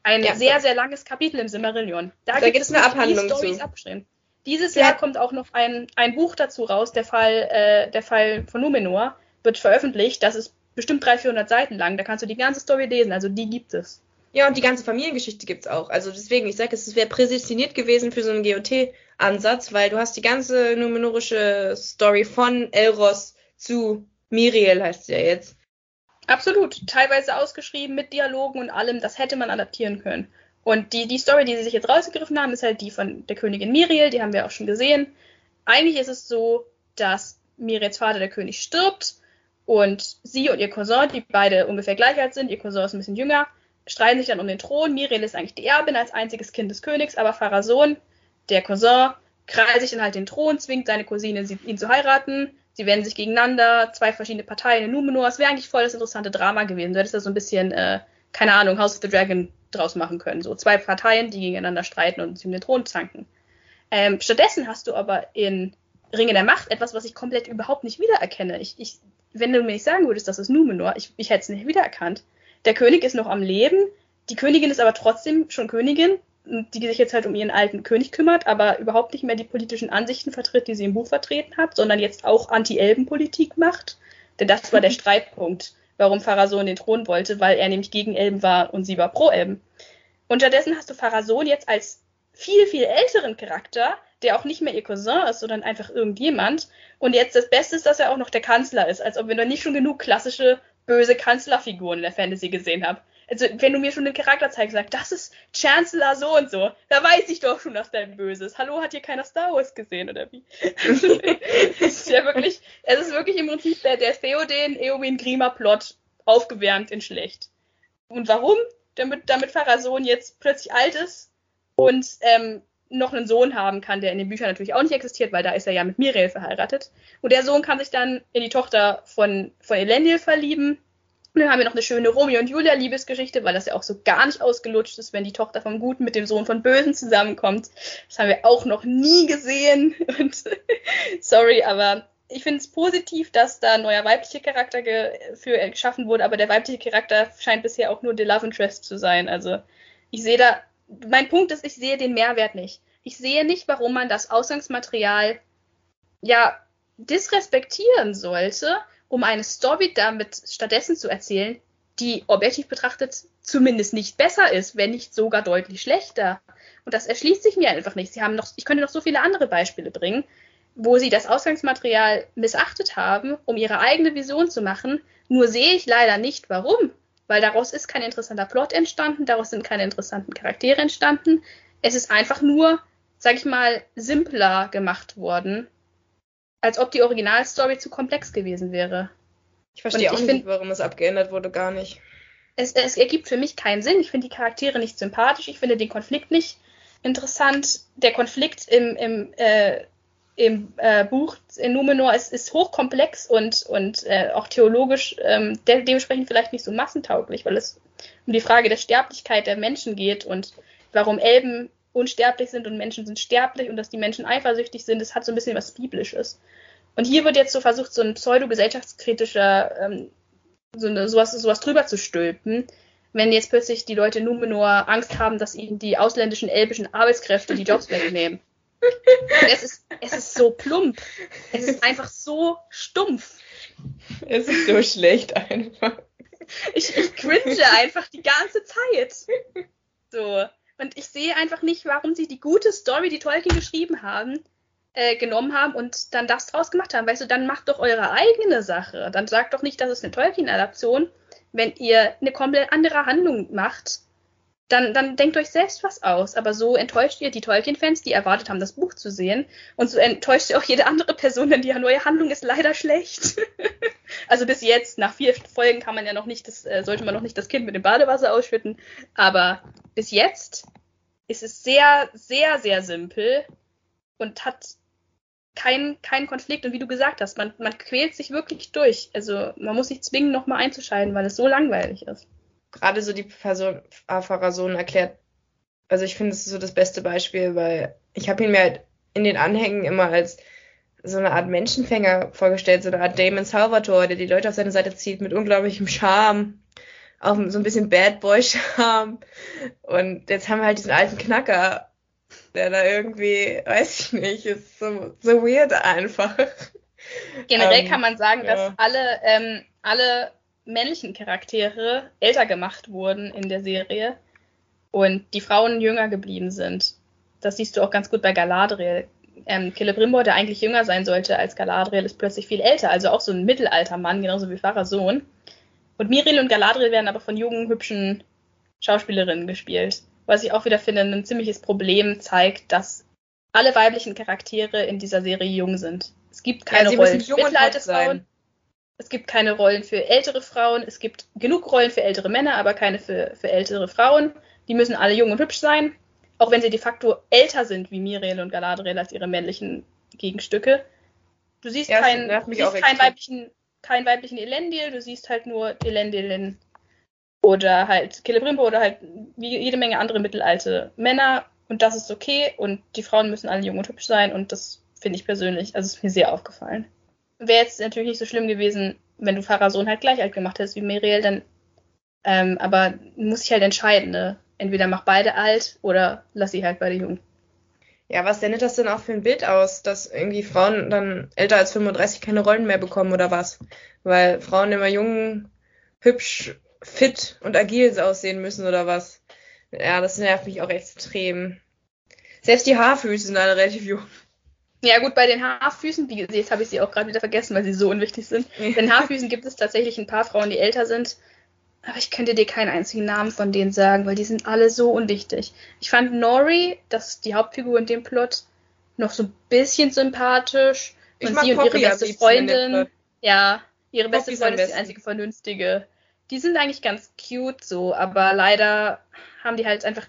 ein ja, sehr, sehr langes Kapitel im Silmarillion. Da, da gibt es eine Abhandlung die Storys abstehen. Dieses ja. Jahr kommt auch noch ein, ein Buch dazu raus, der Fall, äh, der Fall von Numenor wird veröffentlicht. Das ist bestimmt 300, 400 Seiten lang. Da kannst du die ganze Story lesen. Also die gibt es. Ja, und die ganze Familiengeschichte gibt's auch. Also deswegen, ich sage, es wäre prädestiniert gewesen für so einen GOT-Ansatz, weil du hast die ganze numenorische Story von Elros zu Miriel, heißt sie ja jetzt. Absolut. Teilweise ausgeschrieben mit Dialogen und allem. Das hätte man adaptieren können. Und die, die Story, die sie sich jetzt rausgegriffen haben, ist halt die von der Königin Miriel. Die haben wir auch schon gesehen. Eigentlich ist es so, dass Miriels Vater, der König, stirbt und sie und ihr Cousin, die beide ungefähr gleich alt sind, ihr Cousin ist ein bisschen jünger, streiten sich dann um den Thron. Miriel ist eigentlich die Erbin als einziges Kind des Königs, aber Pharason, der Cousin, krallt sich dann halt den Thron, zwingt seine Cousine, ihn zu heiraten. Sie wenden sich gegeneinander, zwei verschiedene Parteien in Numenor. Es wäre eigentlich voll das interessante Drama gewesen. Du hättest da so ein bisschen, äh, keine Ahnung, House of the Dragon draus machen können. So zwei Parteien, die gegeneinander streiten und sich um den Thron zanken. Ähm, stattdessen hast du aber in Ringe der Macht etwas, was ich komplett überhaupt nicht wiedererkenne. Ich, ich, wenn du mir nicht sagen würdest, das ist Numenor, ich, ich hätte es nicht wiedererkannt. Der König ist noch am Leben, die Königin ist aber trotzdem schon Königin, die sich jetzt halt um ihren alten König kümmert, aber überhaupt nicht mehr die politischen Ansichten vertritt, die sie im Buch vertreten hat, sondern jetzt auch Anti-Elben-Politik macht. Denn das war der Streitpunkt, warum Pharason den Thron wollte, weil er nämlich gegen Elben war und sie war pro Elben. Und stattdessen hast du Pharason jetzt als viel, viel älteren Charakter, der auch nicht mehr ihr Cousin ist, sondern einfach irgendjemand. Und jetzt das Beste ist, dass er auch noch der Kanzler ist, als ob wir noch nicht schon genug klassische böse Kanzlerfiguren in der Fantasy gesehen haben. Also, wenn du mir schon den Charakter zeigst, sagst, das ist Chancellor so und so, da weiß ich doch schon, dass der böse ist. Hallo, hat hier keiner Star Wars gesehen, oder wie? es ist ja wirklich, es ist wirklich im Prinzip der, der Theoden Eowyn Grima Plot aufgewärmt in schlecht. Und warum? Damit, damit Pharason jetzt plötzlich alt ist und ähm, noch einen Sohn haben kann, der in den Büchern natürlich auch nicht existiert, weil da ist er ja mit Miriel verheiratet. Und der Sohn kann sich dann in die Tochter von, von Elendil verlieben. Und dann haben wir noch eine schöne Romeo und Julia Liebesgeschichte, weil das ja auch so gar nicht ausgelutscht ist, wenn die Tochter vom Guten mit dem Sohn von Bösen zusammenkommt. Das haben wir auch noch nie gesehen. Und sorry, aber ich finde es positiv, dass da ein neuer weiblicher Charakter ge für geschaffen wurde, aber der weibliche Charakter scheint bisher auch nur der Love Interest zu sein. Also ich sehe da mein Punkt ist, ich sehe den Mehrwert nicht. Ich sehe nicht, warum man das Ausgangsmaterial ja disrespektieren sollte, um eine Story damit stattdessen zu erzählen, die objektiv betrachtet zumindest nicht besser ist, wenn nicht sogar deutlich schlechter. Und das erschließt sich mir einfach nicht. Sie haben noch, ich könnte noch so viele andere Beispiele bringen, wo sie das Ausgangsmaterial missachtet haben, um ihre eigene Vision zu machen. Nur sehe ich leider nicht, warum weil daraus ist kein interessanter Plot entstanden, daraus sind keine interessanten Charaktere entstanden. Es ist einfach nur, sag ich mal, simpler gemacht worden, als ob die Originalstory zu komplex gewesen wäre. Ich verstehe auch ich nicht, find, warum es abgeändert wurde, gar nicht. Es, es ergibt für mich keinen Sinn. Ich finde die Charaktere nicht sympathisch, ich finde den Konflikt nicht interessant. Der Konflikt im, im äh, im äh, Buch in Numenor ist, ist hochkomplex und, und äh, auch theologisch ähm, de dementsprechend vielleicht nicht so massentauglich, weil es um die Frage der Sterblichkeit der Menschen geht und warum Elben unsterblich sind und Menschen sind sterblich und dass die Menschen eifersüchtig sind. Das hat so ein bisschen was Biblisches. Und hier wird jetzt so versucht, so ein pseudo-gesellschaftskritischer, ähm, so eine, sowas, sowas drüber zu stülpen, wenn jetzt plötzlich die Leute in Numenor Angst haben, dass ihnen die ausländischen elbischen Arbeitskräfte die Jobs wegnehmen es ist, es ist so plump. Es ist einfach so stumpf. Es ist so schlecht einfach. Ich, ich cringe einfach die ganze Zeit. So. Und ich sehe einfach nicht, warum sie die gute Story, die Tolkien geschrieben haben, äh, genommen haben und dann das draus gemacht haben. Weißt du, dann macht doch eure eigene Sache. Dann sagt doch nicht, das ist eine Tolkien-Adaption, wenn ihr eine komplett andere Handlung macht dann, dann denkt euch selbst was aus. Aber so enttäuscht ihr die Tolkien-Fans, die erwartet haben, das Buch zu sehen. Und so enttäuscht ihr auch jede andere Person, denn die neue Handlung ist leider schlecht. also bis jetzt, nach vier Folgen kann man ja noch nicht, das, äh, sollte man noch nicht das Kind mit dem Badewasser ausschütten. Aber bis jetzt ist es sehr, sehr, sehr simpel und hat keinen kein Konflikt. Und wie du gesagt hast, man, man quält sich wirklich durch. Also man muss sich zwingen, nochmal einzuschalten, weil es so langweilig ist gerade so die Person, Pharason erklärt, also ich finde, es ist so das beste Beispiel, weil ich habe ihn mir halt in den Anhängen immer als so eine Art Menschenfänger vorgestellt, so eine Art Damon Salvatore, der die Leute auf seine Seite zieht mit unglaublichem Charme, auch so ein bisschen Bad Boy Charme. Und jetzt haben wir halt diesen alten Knacker, der da irgendwie, weiß ich nicht, ist so, so weird einfach. Generell ähm, kann man sagen, ja. dass alle, ähm, alle männlichen Charaktere älter gemacht wurden in der Serie und die Frauen jünger geblieben sind. Das siehst du auch ganz gut bei Galadriel. Ähm, Celebrimbor, der eigentlich jünger sein sollte als Galadriel, ist plötzlich viel älter, also auch so ein Mittelaltermann, genauso wie Pfarrer Sohn. Und Miril und Galadriel werden aber von jungen, hübschen Schauspielerinnen gespielt. Was ich auch wieder finde, ein ziemliches Problem zeigt, dass alle weiblichen Charaktere in dieser Serie jung sind. Es gibt keine ja, Rollen. Mittelalterfrauen Es gibt keine Rollen für ältere Frauen. Es gibt genug Rollen für ältere Männer, aber keine für, für ältere Frauen. Die müssen alle jung und hübsch sein. Auch wenn sie de facto älter sind wie Miriel und Galadriel als ihre männlichen Gegenstücke. Du siehst, Ja, keinen, du siehst keinen, weiblichen, keinen weiblichen Elendil, du siehst halt nur Elendilin oder halt Celebrimbor oder halt wie jede Menge andere mittelalte Männer. Und das ist okay. Und die Frauen müssen alle jung und hübsch sein. Und das finde ich persönlich, also ist mir sehr aufgefallen. Wäre jetzt natürlich nicht so schlimm gewesen, wenn du Pharason halt gleich alt gemacht hättest wie Miriel, dann ähm, aber muss ich halt entscheiden, ne? Entweder mach beide alt oder lass sie halt beide jung. Ja, was sendet das denn auch für ein Bild aus, dass irgendwie Frauen dann älter als 35 keine Rollen mehr bekommen oder was? Weil Frauen immer jung, hübsch, fit und agil aussehen müssen oder was? Ja, das nervt mich auch extrem. Selbst die Haarfüße sind alle relativ jung. Ja gut, bei den Haarfüßen, wie jetzt habe ich sie auch gerade wieder vergessen, weil sie so unwichtig sind. Bei den Haarfüßen gibt es tatsächlich ein paar Frauen, die älter sind. Aber ich könnte dir keinen einzigen Namen von denen sagen, weil die sind alle so unwichtig. Ich fand Nori, das ist die Hauptfigur in dem Plot, noch so ein bisschen sympathisch. Ich und sie und Poppy ihre am beste Freundin. Ja, ihre beste Poppy am Freundin ist die einzige vernünftige. Die sind eigentlich ganz cute so, aber leider haben die halt einfach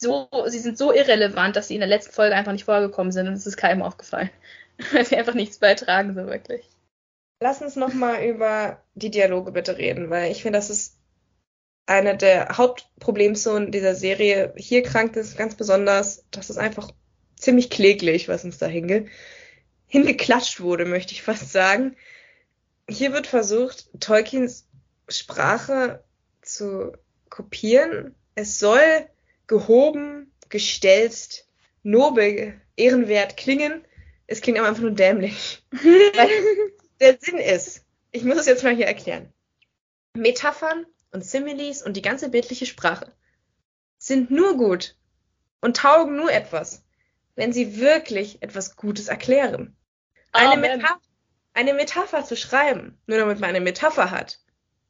so, sie sind so irrelevant, dass sie in der letzten Folge einfach nicht vorgekommen sind und es ist keinem aufgefallen. Weil sie einfach nichts beitragen, so wirklich. Lass uns nochmal über die Dialoge bitte reden, weil ich finde, das ist eine der Hauptproblemzonen dieser Serie. Hier krankt es ganz besonders, dass es einfach ziemlich kläglich, was uns da hinge hingeklatscht wurde, möchte ich fast sagen. Hier wird versucht, Tolkiens Sprache zu kopieren. Es soll gehoben, gestelzt, nobel, ehrenwert klingen. Es klingt aber einfach nur dämlich. Der Sinn ist, ich muss es jetzt mal hier erklären. Metaphern und Similes und die ganze bildliche Sprache sind nur gut und taugen nur etwas, wenn sie wirklich etwas Gutes erklären. Eine. Metapher, eine Metapher zu schreiben, nur damit man eine Metapher hat,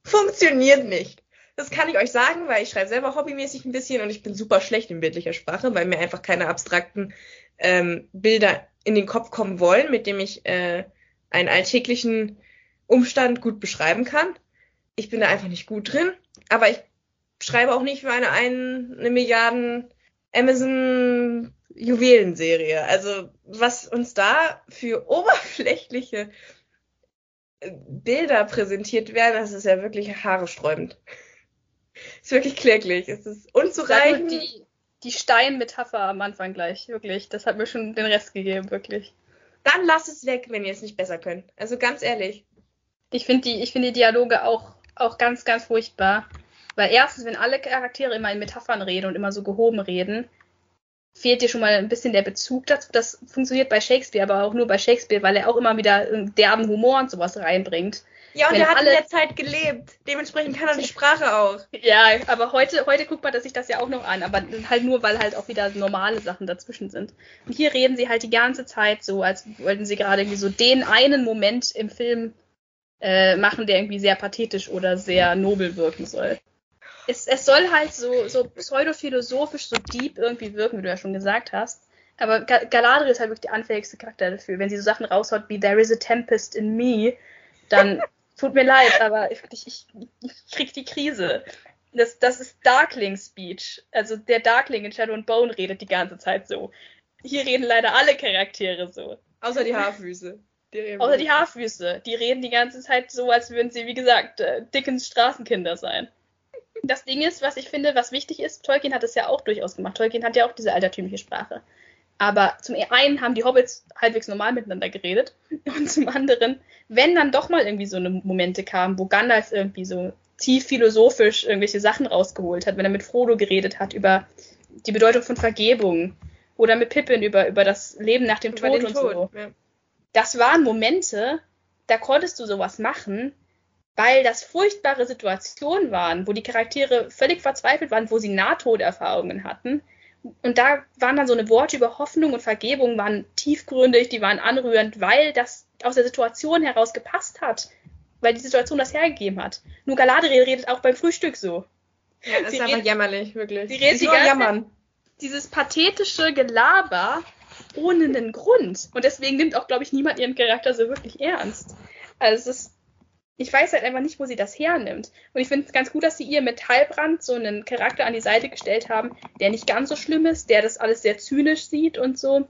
funktioniert nicht. Das kann ich euch sagen, weil ich schreibe selber hobbymäßig ein bisschen und ich bin super schlecht in bildlicher Sprache, weil mir einfach keine abstrakten ähm, Bilder in den Kopf kommen wollen, mit dem ich äh, einen alltäglichen Umstand gut beschreiben kann. Ich bin da einfach nicht gut drin, aber ich schreibe auch nicht für eine, ein, eine Milliarden Amazon Juwelenserie. Also was uns da für oberflächliche äh, Bilder präsentiert werden, das ist ja wirklich haaresträubend. Ist wirklich kläglich. Es ist unzureichend. die, die Steinmetapher am Anfang gleich, wirklich. Das hat mir schon den Rest gegeben, wirklich. Dann lasst es weg, wenn ihr es nicht besser könnt. Also ganz ehrlich. Ich finde die, ich finde die Dialoge auch, auch ganz, ganz furchtbar. Weil erstens, wenn alle Charaktere immer in Metaphern reden und immer so gehoben reden, fehlt dir schon mal ein bisschen der Bezug dazu. Das funktioniert bei Shakespeare, aber auch nur bei Shakespeare, weil er auch immer wieder derben Humor und sowas reinbringt. Ja, und Wenn er hat alle- in der Zeit gelebt. Dementsprechend kann er die Sprache auch. Ja, aber heute, heute guckt man sich das ja auch noch an, aber halt nur, weil halt auch wieder normale Sachen dazwischen sind. Und hier reden sie halt die ganze Zeit so, als wollten sie gerade irgendwie so den einen Moment im Film äh, machen, der irgendwie sehr pathetisch oder sehr nobel wirken soll. Es, es soll halt so, so pseudophilosophisch, so deep irgendwie wirken, wie du ja schon gesagt hast. Aber Ga- Galadriel ist halt wirklich der anfälligste Charakter dafür. Wenn sie so Sachen raushaut wie There is a tempest in me, dann tut mir leid, aber ich, ich, ich, krieg die Krise. Das, das ist Darkling Speech. Also der Darkling in Shadow and Bone redet die ganze Zeit so. Hier reden leider alle Charaktere so. Außer die Haarfüße. Die reden Außer die Haarfüße. Die reden die ganze Zeit so, als würden sie, wie gesagt, äh, Dickens Straßenkinder sein. Das Ding ist, was ich finde, was wichtig ist, Tolkien hat es ja auch durchaus gemacht. Tolkien hat ja auch diese altertümliche Sprache. Aber zum einen haben die Hobbits halbwegs normal miteinander geredet. Und zum anderen, wenn dann doch mal irgendwie so eine Momente kamen, wo Gandalf irgendwie so tief philosophisch irgendwelche Sachen rausgeholt hat, wenn er mit Frodo geredet hat über die Bedeutung von Vergebung oder mit Pippin über, über das Leben nach dem über Tod und Tod. so Ja. das waren Momente, da konntest du sowas machen, weil das furchtbare Situationen waren, wo die Charaktere völlig verzweifelt waren, wo sie Nahtoderfahrungen hatten. Und da waren dann so eine Worte über Hoffnung und Vergebung, waren tiefgründig, die waren anrührend, weil das aus der Situation heraus gepasst hat, weil die Situation das hergegeben hat. Nur Galadriel redet auch beim Frühstück so. Ja, das Sie ist redet- jämmerlich, wirklich. sie redet die ganze jammern. Dieses pathetische Gelaber ohne einen Grund. Und deswegen nimmt auch, glaube ich, niemand ihren Charakter so wirklich ernst. Also es ist, ich weiß halt einfach nicht, wo sie das hernimmt. Und ich finde es ganz gut, dass sie ihr mit Heilbrand so einen Charakter an die Seite gestellt haben, der nicht ganz so schlimm ist, der das alles sehr zynisch sieht und so.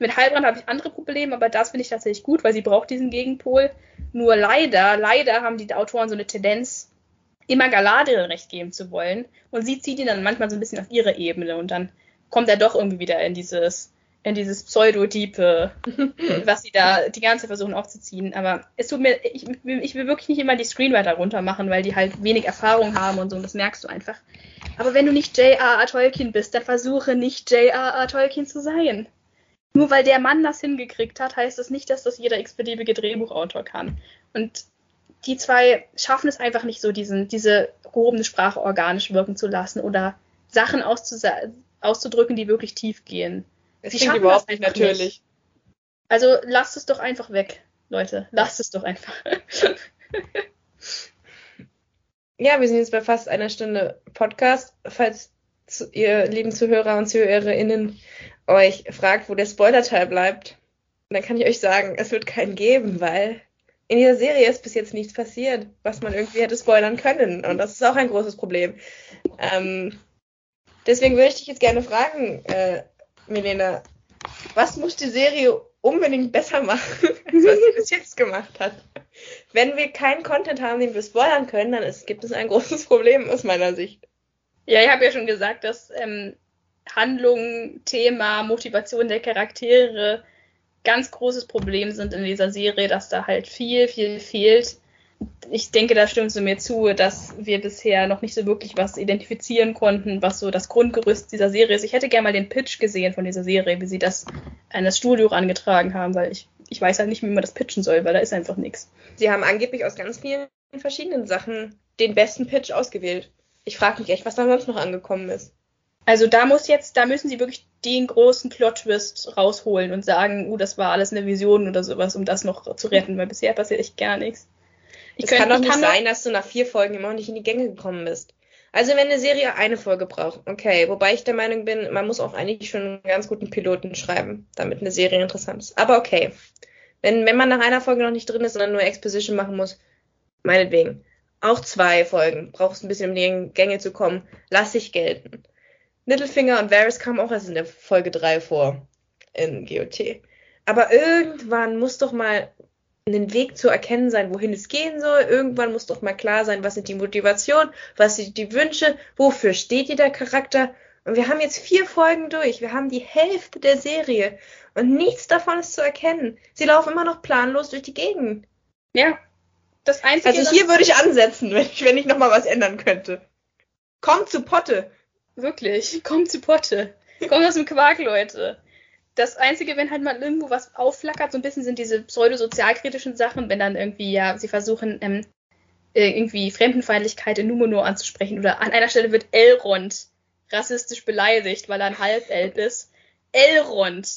Mit Heilbrand habe ich andere Probleme, aber das finde ich tatsächlich gut, weil sie braucht diesen Gegenpol. Nur leider, leider haben die Autoren so eine Tendenz, immer Galadriel recht geben zu wollen. Und sie zieht ihn dann manchmal so ein bisschen auf ihre Ebene und dann kommt er doch irgendwie wieder in dieses in dieses Pseudotype, was sie da die ganze Zeit versuchen aufzuziehen. Aber es tut mir, ich, ich will wirklich nicht immer die Screenwriter runtermachen, weil die halt wenig Erfahrung haben und so, und das merkst du einfach. Aber wenn du nicht J.R.R. Tolkien bist, dann versuche nicht J.R.R. Tolkien zu sein. Nur weil der Mann das hingekriegt hat, heißt das nicht, dass das jeder x-beliebige Drehbuchautor kann. Und die zwei schaffen es einfach nicht so, diesen, diese gehobene Sprache organisch wirken zu lassen oder Sachen auszudrücken, die wirklich tief gehen. Es klingt überhaupt nicht natürlich. Nicht. Also lasst es doch einfach weg, Leute. Lasst es doch einfach. ja, wir sind jetzt bei fast einer Stunde Podcast. Falls ihr lieben Zuhörer und ZuhörerInnen euch fragt, wo der Spoiler-Teil bleibt, dann kann ich euch sagen, es wird keinen geben, weil in dieser Serie ist bis jetzt nichts passiert, was man irgendwie hätte spoilern können. Und das ist auch ein großes Problem. Ähm, deswegen würde ich dich jetzt gerne fragen, äh, Milena, was muss die Serie unbedingt besser machen, als was sie bis jetzt gemacht hat? Wenn wir keinen Content haben, den wir spoilern können, dann ist, gibt es ein großes Problem aus meiner Sicht. Ja, ich habe ja schon gesagt, dass ähm, Handlung, Thema, Motivation der Charaktere ganz großes Problem sind in dieser Serie, dass da halt viel, viel fehlt ich denke, da stimmst du mir zu, dass wir bisher noch nicht so wirklich was identifizieren konnten, was so das Grundgerüst dieser Serie ist. Ich hätte gerne mal den Pitch gesehen von dieser Serie, wie sie das an das Studio angetragen haben, weil ich, ich weiß halt nicht, wie man das pitchen soll, weil da ist einfach nichts. Sie haben angeblich aus ganz vielen verschiedenen Sachen den besten Pitch ausgewählt. Ich frage mich echt, was da sonst noch angekommen ist. Also da muss jetzt, da müssen sie wirklich den großen Plot-Twist rausholen und sagen, uh, das war alles eine Vision oder sowas, um das noch zu retten, weil bisher passiert echt gar nichts. Es kann doch nicht sein, dass du nach vier Folgen immer noch nicht in die Gänge gekommen bist. Also wenn eine Serie eine Folge braucht, okay, wobei ich der Meinung bin, man muss auch eigentlich schon einen ganz guten Piloten schreiben, damit eine Serie interessant ist. Aber okay, wenn, wenn man nach einer Folge noch nicht drin ist, sondern nur Exposition machen muss, meinetwegen. Auch zwei Folgen, brauchst ein bisschen, um in die Gänge zu kommen, lass ich gelten. Littlefinger und Varys kamen auch erst in der Folge drei vor in GOT. Aber irgendwann muss doch mal einen Weg zu erkennen sein, wohin es gehen soll. Irgendwann muss doch mal klar sein, was sind die Motivation, was sind die Wünsche, wofür steht jeder Charakter. Und wir haben jetzt vier Folgen durch. Wir haben die Hälfte der Serie. Und nichts davon ist zu erkennen. Sie laufen immer noch planlos durch die Gegend. Ja. Das Einzige, also hier würde ich ansetzen, wenn ich, wenn ich nochmal was ändern könnte. Kommt zu Potte. Wirklich, kommt zu Potte. Kommt aus dem Quark, Leute das Einzige, wenn halt mal irgendwo was aufflackert, so ein bisschen sind diese pseudosozialkritischen Sachen, wenn dann irgendwie, ja, sie versuchen, ähm, äh, irgendwie Fremdenfeindlichkeit in Numenor anzusprechen oder an einer Stelle wird Elrond rassistisch beleidigt, weil er ein Halbelb ist. Elrond.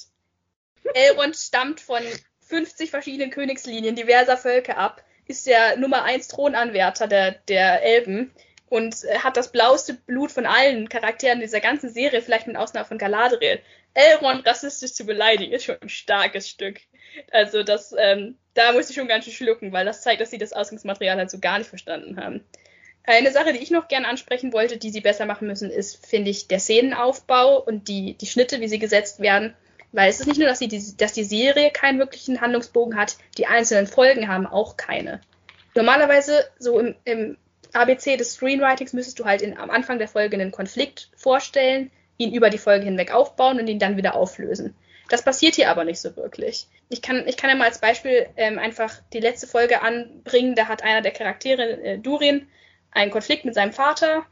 Elrond stammt von 50 verschiedenen Königslinien diverser Völker ab, ist der Nummer 1 Thronanwärter der, der Elben und hat das blaueste Blut von allen Charakteren dieser ganzen Serie, vielleicht mit Ausnahme von Galadriel. Elrond rassistisch zu beleidigen, ist schon ein starkes Stück. Also das, ähm, da muss ich schon ganz schön schlucken, weil das zeigt, dass sie das Ausgangsmaterial halt so gar nicht verstanden haben. Eine Sache, die ich noch gerne ansprechen wollte, die sie besser machen müssen, ist, finde ich, der Szenenaufbau und die, die Schnitte, wie sie gesetzt werden. Weil es ist nicht nur, dass, sie die, dass die Serie keinen wirklichen Handlungsbogen hat, die einzelnen Folgen haben auch keine. Normalerweise, so im, im ABC des Screenwritings, müsstest du halt in, am Anfang der Folge einen Konflikt vorstellen, ihn über die Folge hinweg aufbauen und ihn dann wieder auflösen. Das passiert hier aber nicht so wirklich. Ich kann, ich kann ja mal als Beispiel ähm, einfach die letzte Folge anbringen. Da hat einer der Charaktere, äh, Durin, einen Konflikt mit seinem Vater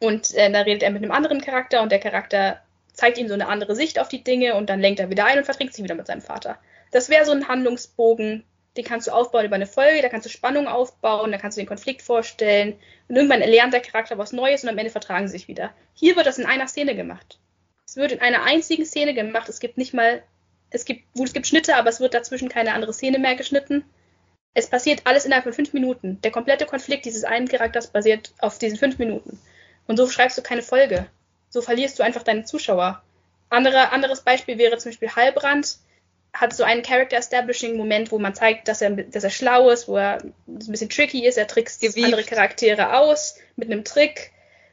und äh, da redet er mit einem anderen Charakter und der Charakter zeigt ihm so eine andere Sicht auf die Dinge und dann lenkt er wieder ein und verträgt sich wieder mit seinem Vater. Das wäre so ein Handlungsbogen, den kannst du aufbauen über eine Folge, da kannst du Spannung aufbauen, da kannst du den Konflikt vorstellen und irgendwann lernt der Charakter was Neues und am Ende vertragen sie sich wieder. Hier wird das in einer Szene gemacht. Es wird in einer einzigen Szene gemacht. Es gibt nicht mal, es gibt, gut, es gibt Schnitte, aber es wird dazwischen keine andere Szene mehr geschnitten. Es passiert alles innerhalb von fünf Minuten. Der komplette Konflikt dieses einen Charakters basiert auf diesen fünf Minuten. Und so schreibst du keine Folge. So verlierst du einfach deine Zuschauer. Andere, anderes Beispiel wäre zum Beispiel Heilbrand hat so einen Character-Establishing-Moment, wo man zeigt, dass er, dass er schlau ist, wo er ein bisschen tricky ist, er trickst Gewieft. andere Charaktere aus mit einem Trick.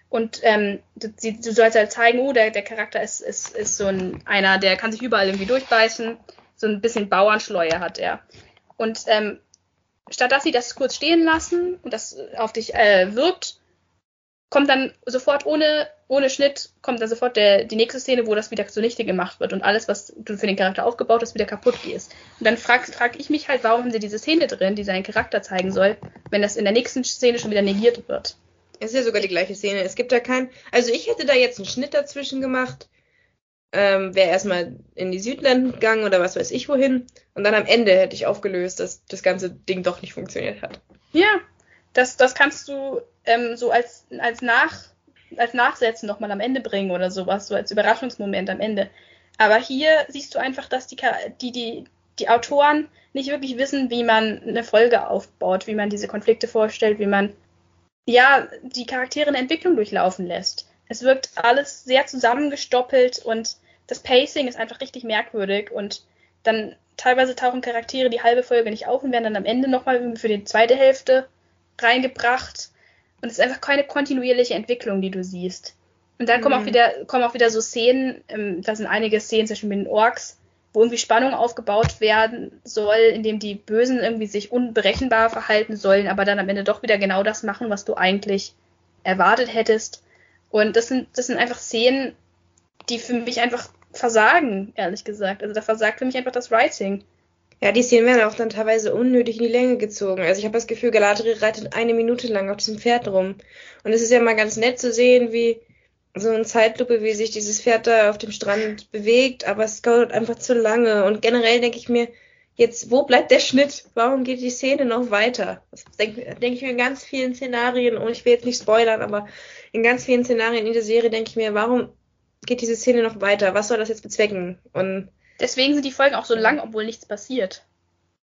Und ähm, du, du, sollst halt zeigen, oh, der, der Charakter ist, ist, ist so ein, einer, der kann sich überall irgendwie durchbeißen. So ein bisschen Bauernschleue hat er. Und ähm, statt dass sie das kurz stehen lassen und das auf dich äh, wirkt, kommt dann sofort ohne, ohne Schnitt, kommt dann sofort der, die nächste Szene, wo das wieder zunichte gemacht wird und alles, was du für den Charakter aufgebaut hast, wieder kaputt gehst. Und dann frage frag ich mich halt, warum haben sie diese Szene drin, die seinen Charakter zeigen soll, wenn das in der nächsten Szene schon wieder negiert wird. Es ist ja sogar die gleiche Szene. Es gibt da kein. Also ich hätte da jetzt einen Schnitt dazwischen gemacht. Ähm, Wäre erstmal in die Südländer gegangen oder was weiß ich wohin. Und dann am Ende hätte ich aufgelöst, dass das ganze Ding doch nicht funktioniert hat. Ja, das, das kannst du ähm, so als, als, Nach, als Nachsätzen nochmal am Ende bringen oder sowas, so als Überraschungsmoment am Ende. Aber hier siehst du einfach, dass die, die, die, die Autoren nicht wirklich wissen, wie man eine Folge aufbaut, wie man diese Konflikte vorstellt, wie man ja die Charaktere in Entwicklung durchlaufen lässt. Es wirkt alles sehr zusammengestoppelt und das Pacing ist einfach richtig merkwürdig und dann teilweise tauchen Charaktere die halbe Folge nicht auf und werden dann am Ende nochmal für die zweite Hälfte reingebracht. Und es ist einfach keine kontinuierliche Entwicklung, die du siehst. Und dann mhm. kommen, auch mhm. wieder, kommen auch wieder so Szenen, ähm, da sind einige Szenen, zum Beispiel mit den Orks, wo irgendwie Spannung aufgebaut werden soll, indem die Bösen irgendwie sich unberechenbar verhalten sollen, aber dann am Ende doch wieder genau das machen, was du eigentlich erwartet hättest. Und das sind, das sind einfach Szenen, die für mich einfach versagen, ehrlich gesagt. Also da versagt für mich einfach das Writing. Ja, die Szenen werden auch dann teilweise unnötig in die Länge gezogen. Also ich habe das Gefühl, Galadriel reitet eine Minute lang auf diesem Pferd rum. Und es ist ja mal ganz nett zu sehen, wie so eine Zeitlupe, wie sich dieses Pferd da auf dem Strand bewegt, aber es dauert einfach zu lange. Und generell denke ich mir, jetzt, wo bleibt der Schnitt? Warum geht die Szene noch weiter? Das denke denk ich mir in ganz vielen Szenarien, und ich will jetzt nicht spoilern, aber in ganz vielen Szenarien in der Serie denke ich mir, warum geht diese Szene noch weiter? Was soll das jetzt bezwecken? Und Deswegen sind die Folgen auch so lang, obwohl nichts passiert.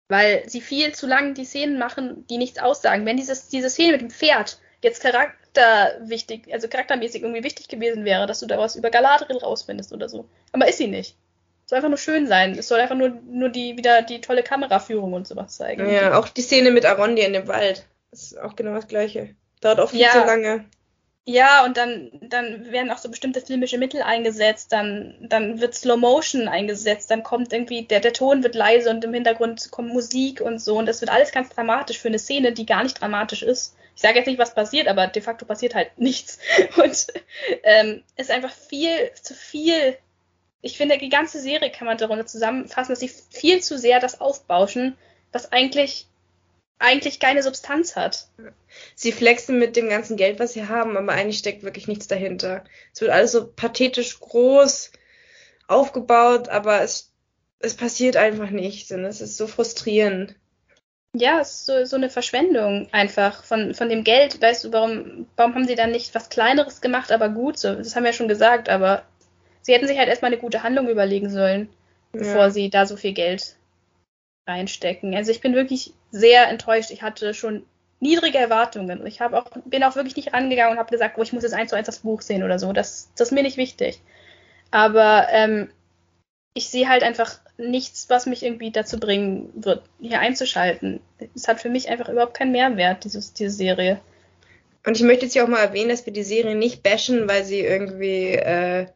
Weil sie viel zu lang die Szenen machen, die nichts aussagen. Wenn dieses, diese Szene mit dem Pferd jetzt charakterwichtig, also charaktermäßig irgendwie wichtig gewesen wäre, dass du da was über Galadriel rausfindest oder so. Aber ist sie nicht. Es soll einfach nur schön sein. Es soll einfach nur, nur die, wieder die tolle Kameraführung und sowas zeigen. Ja, auch die Szene mit Arondi in dem Wald. Das ist auch genau das Gleiche. Dauert auch viel ja, zu lange. Ja, und dann, dann werden auch so bestimmte filmische Mittel eingesetzt, dann, dann wird Slow Motion eingesetzt, dann kommt irgendwie, der, der Ton wird leise und im Hintergrund kommt Musik und so. Und das wird alles ganz dramatisch für eine Szene, die gar nicht dramatisch ist. Ich sage jetzt nicht, was passiert, aber de facto passiert halt nichts. Und ähm, ist einfach viel zu viel. Ich finde, die ganze Serie kann man darunter zusammenfassen, dass sie viel zu sehr das aufbauschen, was eigentlich eigentlich keine Substanz hat. Sie flexen mit dem ganzen Geld, was sie haben, aber eigentlich steckt wirklich nichts dahinter. Es wird alles so pathetisch groß aufgebaut, aber es, es passiert einfach nichts und es ist so frustrierend. Ja, es ist so, so eine Verschwendung einfach von, von dem Geld. Weißt du, warum, warum haben sie dann nicht was Kleineres gemacht, aber gut so? Das haben wir ja schon gesagt, aber sie hätten sich halt erstmal eine gute Handlung überlegen sollen, bevor ja. sie da so viel Geld reinstecken. Also ich bin wirklich sehr enttäuscht. Ich hatte schon niedrige Erwartungen. Ich habe auch, bin auch wirklich nicht rangegangen und habe gesagt, oh, ich muss jetzt eins zu eins das Buch sehen oder so. Das, das ist mir nicht wichtig. Aber ähm, ich sehe halt einfach nichts, was mich irgendwie dazu bringen wird, hier einzuschalten. Es hat für mich einfach überhaupt keinen Mehrwert, dieses, diese Serie. Und ich möchte jetzt hier auch mal erwähnen, dass wir die Serie nicht bashen, weil sie irgendwie äh,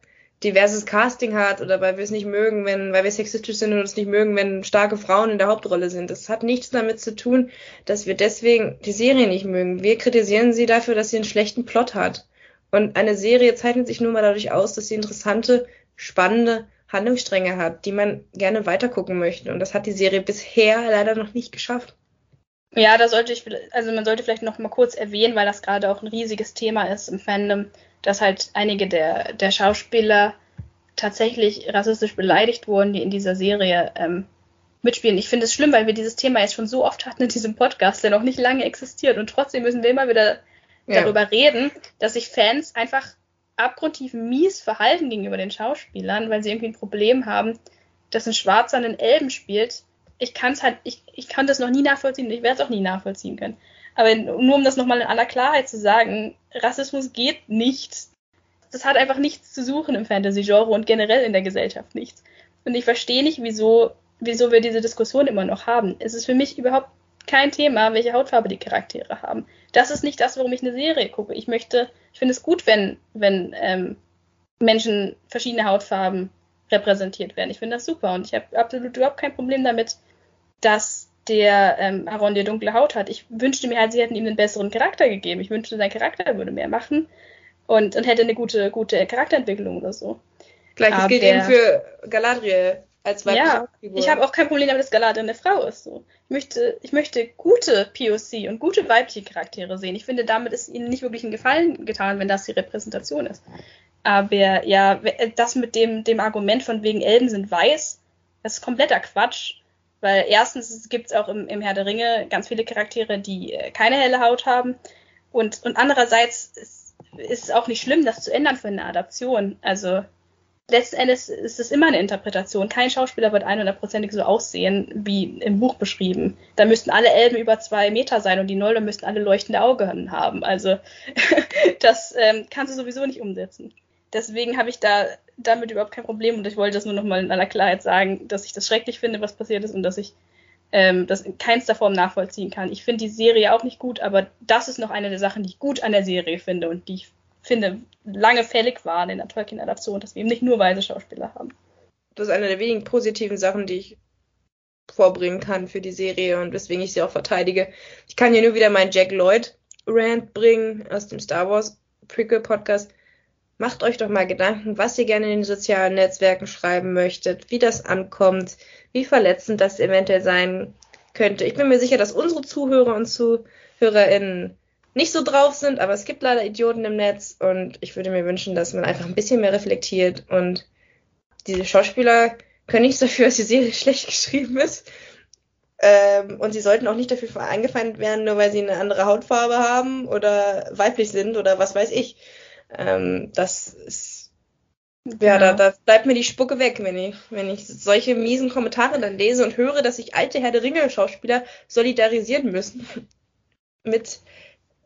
diverses Casting hat oder weil wir es nicht mögen, wenn, weil wir sexistisch sind und es nicht mögen, wenn starke Frauen in der Hauptrolle sind. Das hat nichts damit zu tun, dass wir deswegen die Serie nicht mögen. Wir kritisieren sie dafür, dass sie einen schlechten Plot hat. Und eine Serie zeichnet sich nur mal dadurch aus, dass sie interessante, spannende Handlungsstränge hat, die man gerne weitergucken möchte. Und das hat die Serie bisher leider noch nicht geschafft. Ja, da sollte ich, also man sollte vielleicht noch mal kurz erwähnen, weil das gerade auch ein riesiges Thema ist im Fandom, dass halt einige der, der Schauspieler tatsächlich rassistisch beleidigt wurden, die in dieser Serie ähm, mitspielen. Ich finde es schlimm, weil wir dieses Thema jetzt schon so oft hatten in diesem Podcast, der noch nicht lange existiert. Und trotzdem müssen wir immer wieder ja. darüber reden, dass sich Fans einfach abgrundtief mies verhalten gegenüber den Schauspielern, weil sie irgendwie ein Problem haben, dass ein Schwarzer einen Elben spielt. Ich kann es halt, ich, ich kann das noch nie nachvollziehen und ich werde es auch nie nachvollziehen können. Aber nur um das nochmal in aller Klarheit zu sagen, Rassismus geht nicht. Das hat einfach nichts zu suchen im Fantasy-Genre und generell in der Gesellschaft nichts. Und ich verstehe nicht, wieso wieso wir diese Diskussion immer noch haben. Es ist für mich überhaupt kein Thema, welche Hautfarbe die Charaktere haben. Das ist nicht das, warum ich eine Serie gucke. Ich möchte, ich finde es gut, wenn, wenn ähm, Menschen verschiedene Hautfarben repräsentiert werden. Ich finde das super und ich habe absolut überhaupt kein Problem damit, dass der ähm, Aaron die dunkle Haut hat. Ich wünschte mir halt, sie hätten ihm einen besseren Charakter gegeben. Ich wünschte, sein Charakter würde mehr machen und, und hätte eine gute, gute Charakterentwicklung oder so. Gleiches Aber gilt der- eben für Galadriel als weibliche Ja, Hauptfigur. ich habe auch kein Problem damit, dass Galadriel eine Frau ist. So. Ich, möchte, ich möchte gute POC und gute weibliche Charaktere sehen. Ich finde, damit ist ihnen nicht wirklich ein Gefallen getan, wenn das die Repräsentation ist. Aber ja, das mit dem, dem Argument von wegen Elben sind weiß, das ist kompletter Quatsch. Weil erstens gibt es auch im, im Herr der Ringe ganz viele Charaktere, die äh, keine helle Haut haben. Und, und andererseits ist, ist es auch nicht schlimm, das zu ändern für eine Adaption. Also letzten Endes ist es immer eine Interpretation. Kein Schauspieler wird 100%ig so aussehen, wie im Buch beschrieben. Da müssten alle Elben über zwei Meter sein und die Nolde müssten alle leuchtende Augen haben. Also das ähm, kannst du sowieso nicht umsetzen. Deswegen habe ich da damit überhaupt kein Problem und ich wollte das nur nochmal in aller Klarheit sagen, dass ich das schrecklich finde, was passiert ist und dass ich ähm, das in keinster Form nachvollziehen kann. Ich finde die Serie auch nicht gut, aber das ist noch eine der Sachen, die ich gut an der Serie finde und die ich finde lange fällig waren in der Tolkien-Adaption, dass wir eben nicht nur weise Schauspieler haben. das ist eine der wenigen positiven Sachen, die ich vorbringen kann für die Serie und weswegen ich sie auch verteidige. Ich kann hier nur wieder meinen Jack Lloyd Rant bringen aus dem Star Wars Prequel Podcast. Macht euch doch mal Gedanken, was ihr gerne in den sozialen Netzwerken schreiben möchtet, wie das ankommt, wie verletzend das eventuell sein könnte. Ich bin mir sicher, dass unsere Zuhörer und ZuhörerInnen nicht so drauf sind, aber es gibt leider Idioten im Netz und ich würde mir wünschen, dass man einfach ein bisschen mehr reflektiert und diese Schauspieler können nichts dafür, dass die Serie schlecht geschrieben ist. Ähm, und sie sollten auch nicht dafür eingefeindet werden, nur weil sie eine andere Hautfarbe haben oder weiblich sind oder was weiß ich. Ähm, das ist, ja, da, da bleibt mir die Spucke weg, wenn ich, wenn ich solche miesen Kommentare dann lese und höre, dass sich alte Herr der Ringe-Schauspieler solidarisieren müssen mit,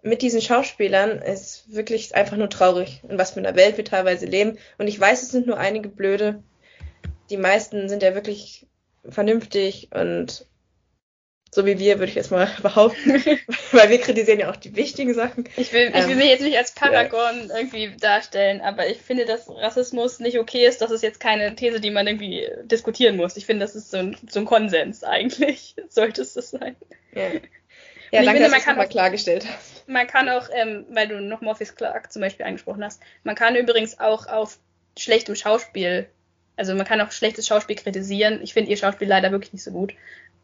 mit diesen Schauspielern. Ist wirklich einfach nur traurig, in was für einer Welt wir teilweise leben. Und ich weiß, es sind nur einige Blöde. Die meisten sind ja wirklich vernünftig und so wie wir, würde ich jetzt mal behaupten, weil wir kritisieren ja auch die wichtigen Sachen. Ich will, ich will Ähm, mich jetzt nicht als Paragon irgendwie darstellen, aber ich finde, dass Rassismus nicht okay ist. Das ist jetzt keine These, die man irgendwie diskutieren muss. Ich finde, das ist so ein, so ein Konsens eigentlich. Sollte es das sein. Ja, ich ja danke, finde, dass man du kann es mal klargestellt hast. Man kann auch, ähm, weil du noch Morpheus Clark zum Beispiel angesprochen hast, man kann übrigens auch auf schlechtem Schauspiel, also man kann auch schlechtes Schauspiel kritisieren. Ich finde ihr Schauspiel leider wirklich nicht so gut,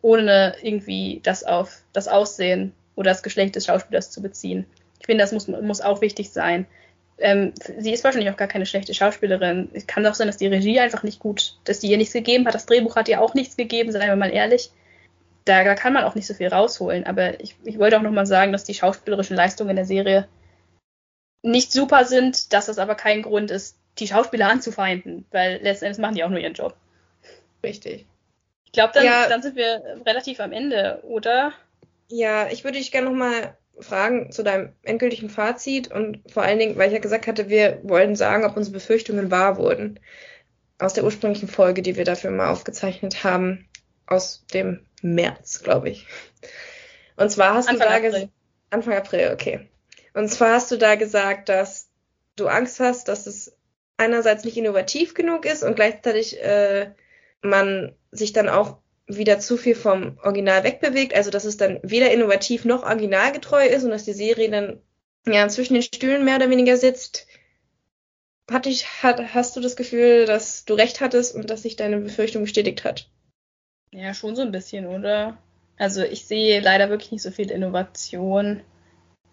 ohne irgendwie das auf das Aussehen oder das Geschlecht des Schauspielers zu beziehen. Ich finde, das muss, muss auch wichtig sein. Ähm, sie ist wahrscheinlich auch gar keine schlechte Schauspielerin. Es kann auch sein, dass die Regie einfach nicht gut, dass die ihr nichts gegeben hat. Das Drehbuch hat ihr auch nichts gegeben, seien wir mal ehrlich da, da kann man auch nicht so viel rausholen. Aber ich, ich wollte auch nochmal sagen, dass die schauspielerischen Leistungen in der Serie nicht super sind, dass das aber kein Grund ist, die Schauspieler anzufeinden, weil letzten Endes machen die auch nur ihren Job. Richtig. Ich glaube, dann, Ja. dann sind wir relativ am Ende, oder? Ja, ich würde dich gerne nochmal fragen zu deinem endgültigen Fazit und vor allen Dingen, weil ich ja gesagt hatte, wir wollen sagen, ob unsere Befürchtungen wahr wurden. Aus der ursprünglichen Folge, die wir dafür mal aufgezeichnet haben, aus dem März, glaube ich. Und zwar hast Anfang du da April. gesagt, Anfang April, okay. Und zwar hast du da gesagt, dass du Angst hast, dass es einerseits nicht innovativ genug ist und gleichzeitig äh, man sich dann auch wieder zu viel vom Original wegbewegt, also dass es dann weder innovativ noch originalgetreu ist und dass die Serie dann ja zwischen den Stühlen mehr oder weniger sitzt. Hat dich, hat, hast du das Gefühl, dass du recht hattest und dass sich deine Befürchtung bestätigt hat? Ja, schon so ein bisschen, oder? Also ich sehe leider wirklich nicht so viel Innovation.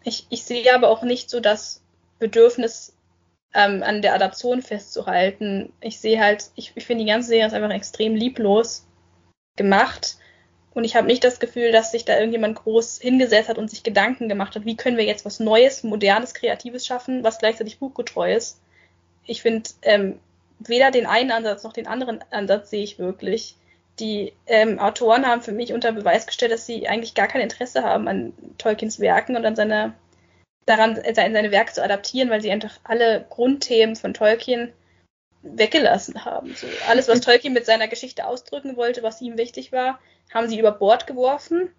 Ich, ich sehe aber auch nicht so das Bedürfnis, ähm, an der Adaption festzuhalten. Ich sehe halt, ich, ich finde die ganze Serie ist einfach extrem lieblos gemacht. Und ich habe nicht das Gefühl, dass sich da irgendjemand groß hingesetzt hat und sich Gedanken gemacht hat, wie können wir jetzt was Neues, Modernes, Kreatives schaffen, was gleichzeitig buchgetreu ist. Ich finde, ähm, weder den einen Ansatz noch den anderen Ansatz sehe ich wirklich die ähm, Autoren haben für mich unter Beweis gestellt, dass sie eigentlich gar kein Interesse haben an Tolkiens Werken und an seine, daran, seine Werke zu adaptieren, weil sie einfach alle Grundthemen von Tolkien weggelassen haben. So, alles, was Tolkien mit seiner Geschichte ausdrücken wollte, was ihm wichtig war, haben sie über Bord geworfen.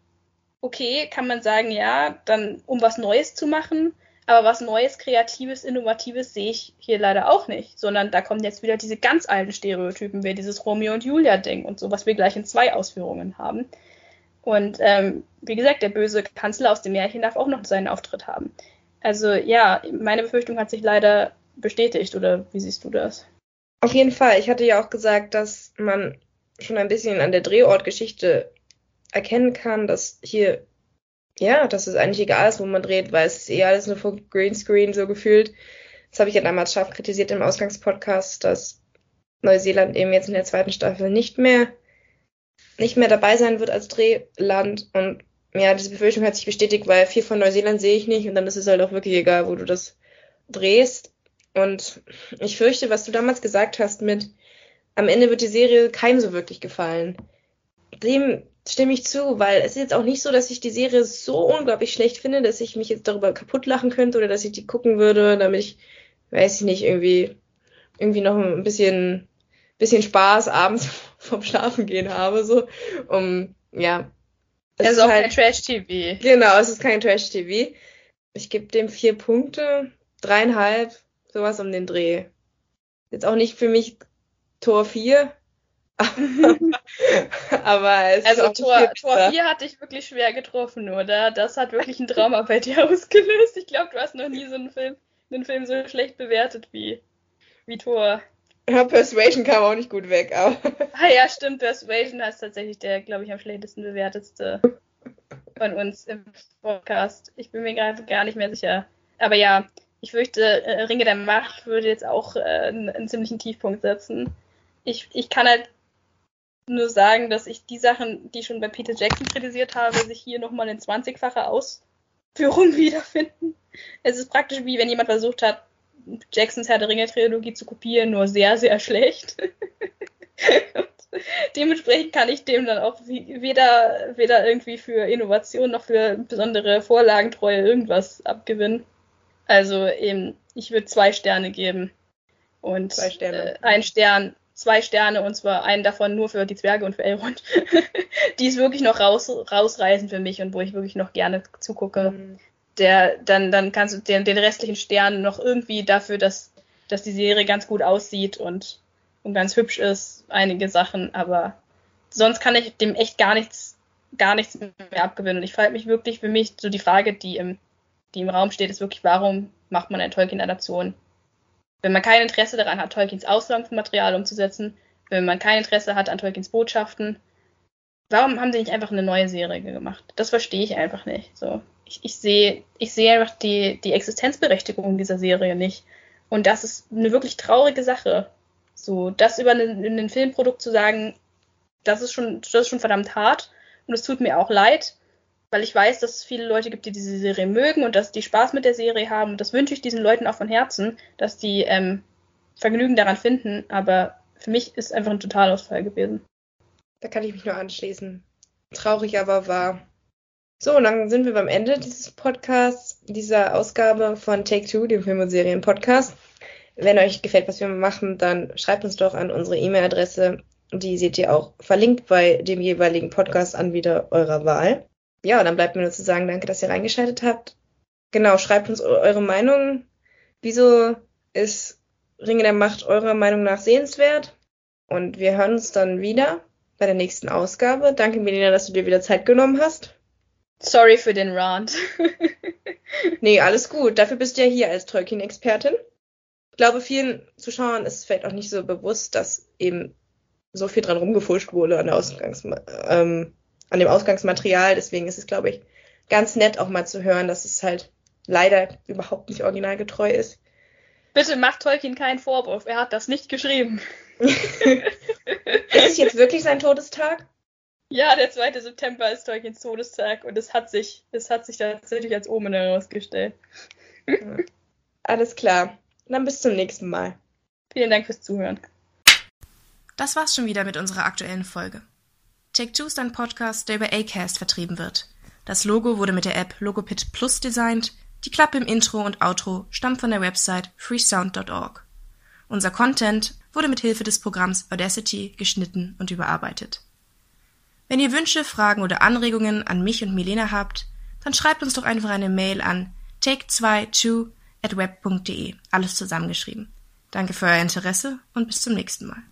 Okay, kann man sagen, ja, dann um was Neues zu machen. Aber was Neues, Kreatives, Innovatives sehe ich hier leider auch nicht, sondern da kommen jetzt wieder diese ganz alten Stereotypen, wie dieses Romeo und Julia-Ding und so, was wir gleich in zwei Ausführungen haben. Und ähm, wie gesagt, der böse Kanzler aus dem Märchen darf auch noch seinen Auftritt haben. Also ja, meine Befürchtung hat sich leider bestätigt, oder wie siehst du das? Auf jeden Fall. Ich hatte ja auch gesagt, dass man schon ein bisschen an der Drehortgeschichte erkennen kann, dass hier, ja, dass es eigentlich egal ist, wo man dreht, weil es ist eh alles nur vor Greenscreen so gefühlt. Das habe ich ja damals scharf kritisiert im Ausgangspodcast, dass Neuseeland eben jetzt in der zweiten Staffel nicht mehr, nicht mehr dabei sein wird als Drehland und ja, diese Befürchtung hat sich bestätigt, weil viel von Neuseeland sehe ich nicht und dann ist es halt auch wirklich egal, wo du das drehst. Und ich fürchte, was du damals gesagt hast mit, am Ende wird die Serie keinem so wirklich gefallen. Dem stimme ich zu, weil es ist jetzt auch nicht so, dass ich die Serie so unglaublich schlecht finde, dass ich mich jetzt darüber kaputt lachen könnte oder dass ich die gucken würde, damit ich, weiß ich nicht, irgendwie, irgendwie noch ein bisschen, bisschen Spaß abends vom Schlafen gehen habe, so, um, ja. Es ist auch halt, kein Trash-TV. Genau, es ist kein Trash-TV. Ich gebe dem vier Punkte, dreieinhalb, sowas um den Dreh. Jetzt auch nicht für mich Tor 4. aber es also ist Tor, Tor 4 hat dich wirklich schwer getroffen, oder? Das hat wirklich ein Trauma bei dir ausgelöst. Ich glaube, du hast noch nie so einen Film, einen Film so schlecht bewertet wie, wie Tor. Ja, Persuasion kam auch nicht gut weg, aber. Ah ja, stimmt, Persuasion ist tatsächlich der, glaube ich, am schlechtesten bewertetste von uns im Podcast. Ich bin mir gerade gar nicht mehr sicher. Aber ja, ich fürchte, äh, Ringe der Macht würde jetzt auch äh, einen, einen, ziemlichen Tiefpunkt setzen. Ich, ich kann halt nur sagen, dass ich die Sachen, die ich schon bei Peter Jackson kritisiert habe, sich hier nochmal in 20-facher Ausführung wiederfinden. Es ist praktisch wie wenn jemand versucht hat, Jacksons Herr der Ringe-Trilogie zu kopieren, nur sehr, sehr schlecht. dementsprechend kann ich dem dann auch weder, weder irgendwie für Innovation noch für besondere Vorlagentreue irgendwas abgewinnen. Also eben, ich würde zwei Sterne geben. Und zwei Sterne. Äh, ein Stern, zwei Sterne und zwar einen davon nur für die Zwerge und für Elrond. die ist wirklich noch raus, rausreißen für mich und wo ich wirklich noch gerne zugucke. Mhm. Der, dann, dann kannst du den, den restlichen Stern noch irgendwie dafür, dass, dass die Serie ganz gut aussieht und, und ganz hübsch ist, einige Sachen, aber sonst kann ich dem echt gar nichts, gar nichts mehr abgewinnen. Und ich frage mich wirklich für mich so die Frage, die im die im Raum steht, ist wirklich, warum macht man eine Tolkien-Adaption? Wenn man kein Interesse daran hat, Tolkiens Ausgangsmaterial umzusetzen, wenn man kein Interesse hat an Tolkiens Botschaften, warum haben sie nicht einfach eine neue Serie gemacht? Das verstehe ich einfach nicht. So, ich, ich sehe, ich sehe einfach die, die Existenzberechtigung dieser Serie nicht. Und das ist eine wirklich traurige Sache. So, das über ein Filmprodukt zu sagen, das ist schon, das ist schon verdammt hart. Und es tut mir auch leid weil ich weiß, dass es viele Leute gibt, die diese Serie mögen und dass die Spaß mit der Serie haben. Und das wünsche ich diesen Leuten auch von Herzen, dass die ähm, Vergnügen daran finden. Aber für mich ist einfach ein Totalausfall gewesen. Da kann ich mich nur anschließen. Traurig aber wahr. So, und dann sind wir beim Ende dieses Podcasts, dieser Ausgabe von Take Two, dem Film- und Serien-Podcast. Wenn euch gefällt, was wir machen, dann schreibt uns doch an unsere E-Mail-Adresse. Die seht ihr auch verlinkt bei dem jeweiligen Podcast-Anbieter eurer Wahl ja, dann bleibt mir nur zu sagen, danke, dass ihr reingeschaltet habt. Genau, schreibt uns eure Meinung. Wieso ist Ringe der Macht eurer Meinung nach sehenswert? Und wir hören uns dann wieder bei der nächsten Ausgabe. Danke, Melina, dass du dir wieder Zeit genommen hast. Sorry für den Rant. nee, alles gut. Dafür bist du ja hier als Tolkien-Expertin. Ich glaube, vielen Zuschauern ist vielleicht auch nicht so bewusst, dass eben so viel dran rumgefuscht wurde an ähm, an dem Ausgangsmaterial. Deswegen ist es, glaube ich, ganz nett auch mal zu hören, dass es halt leider überhaupt nicht originalgetreu ist. Bitte macht Tolkien keinen Vorwurf, er hat das nicht geschrieben. ist es jetzt wirklich sein Todestag? Ja, der 2. September ist Tolkiens Todestag und es hat sich, es hat sich tatsächlich als Omen herausgestellt. Alles klar. Dann bis zum nächsten Mal. Vielen Dank fürs Zuhören. Das war's schon wieder mit unserer aktuellen Folge. Take-Two ist ein Podcast, der über Acast vertrieben wird. Das Logo wurde mit der App Logopit Plus designt. Die Klappe im Intro und Outro stammt von der Website freesound.org. Unser Content wurde mit Hilfe des Programms Audacity geschnitten und überarbeitet. Wenn ihr Wünsche, Fragen oder Anregungen an mich und Milena habt, dann schreibt uns doch einfach eine Mail an take22 at web.de. Alles zusammengeschrieben. Danke für euer Interesse und bis zum nächsten Mal.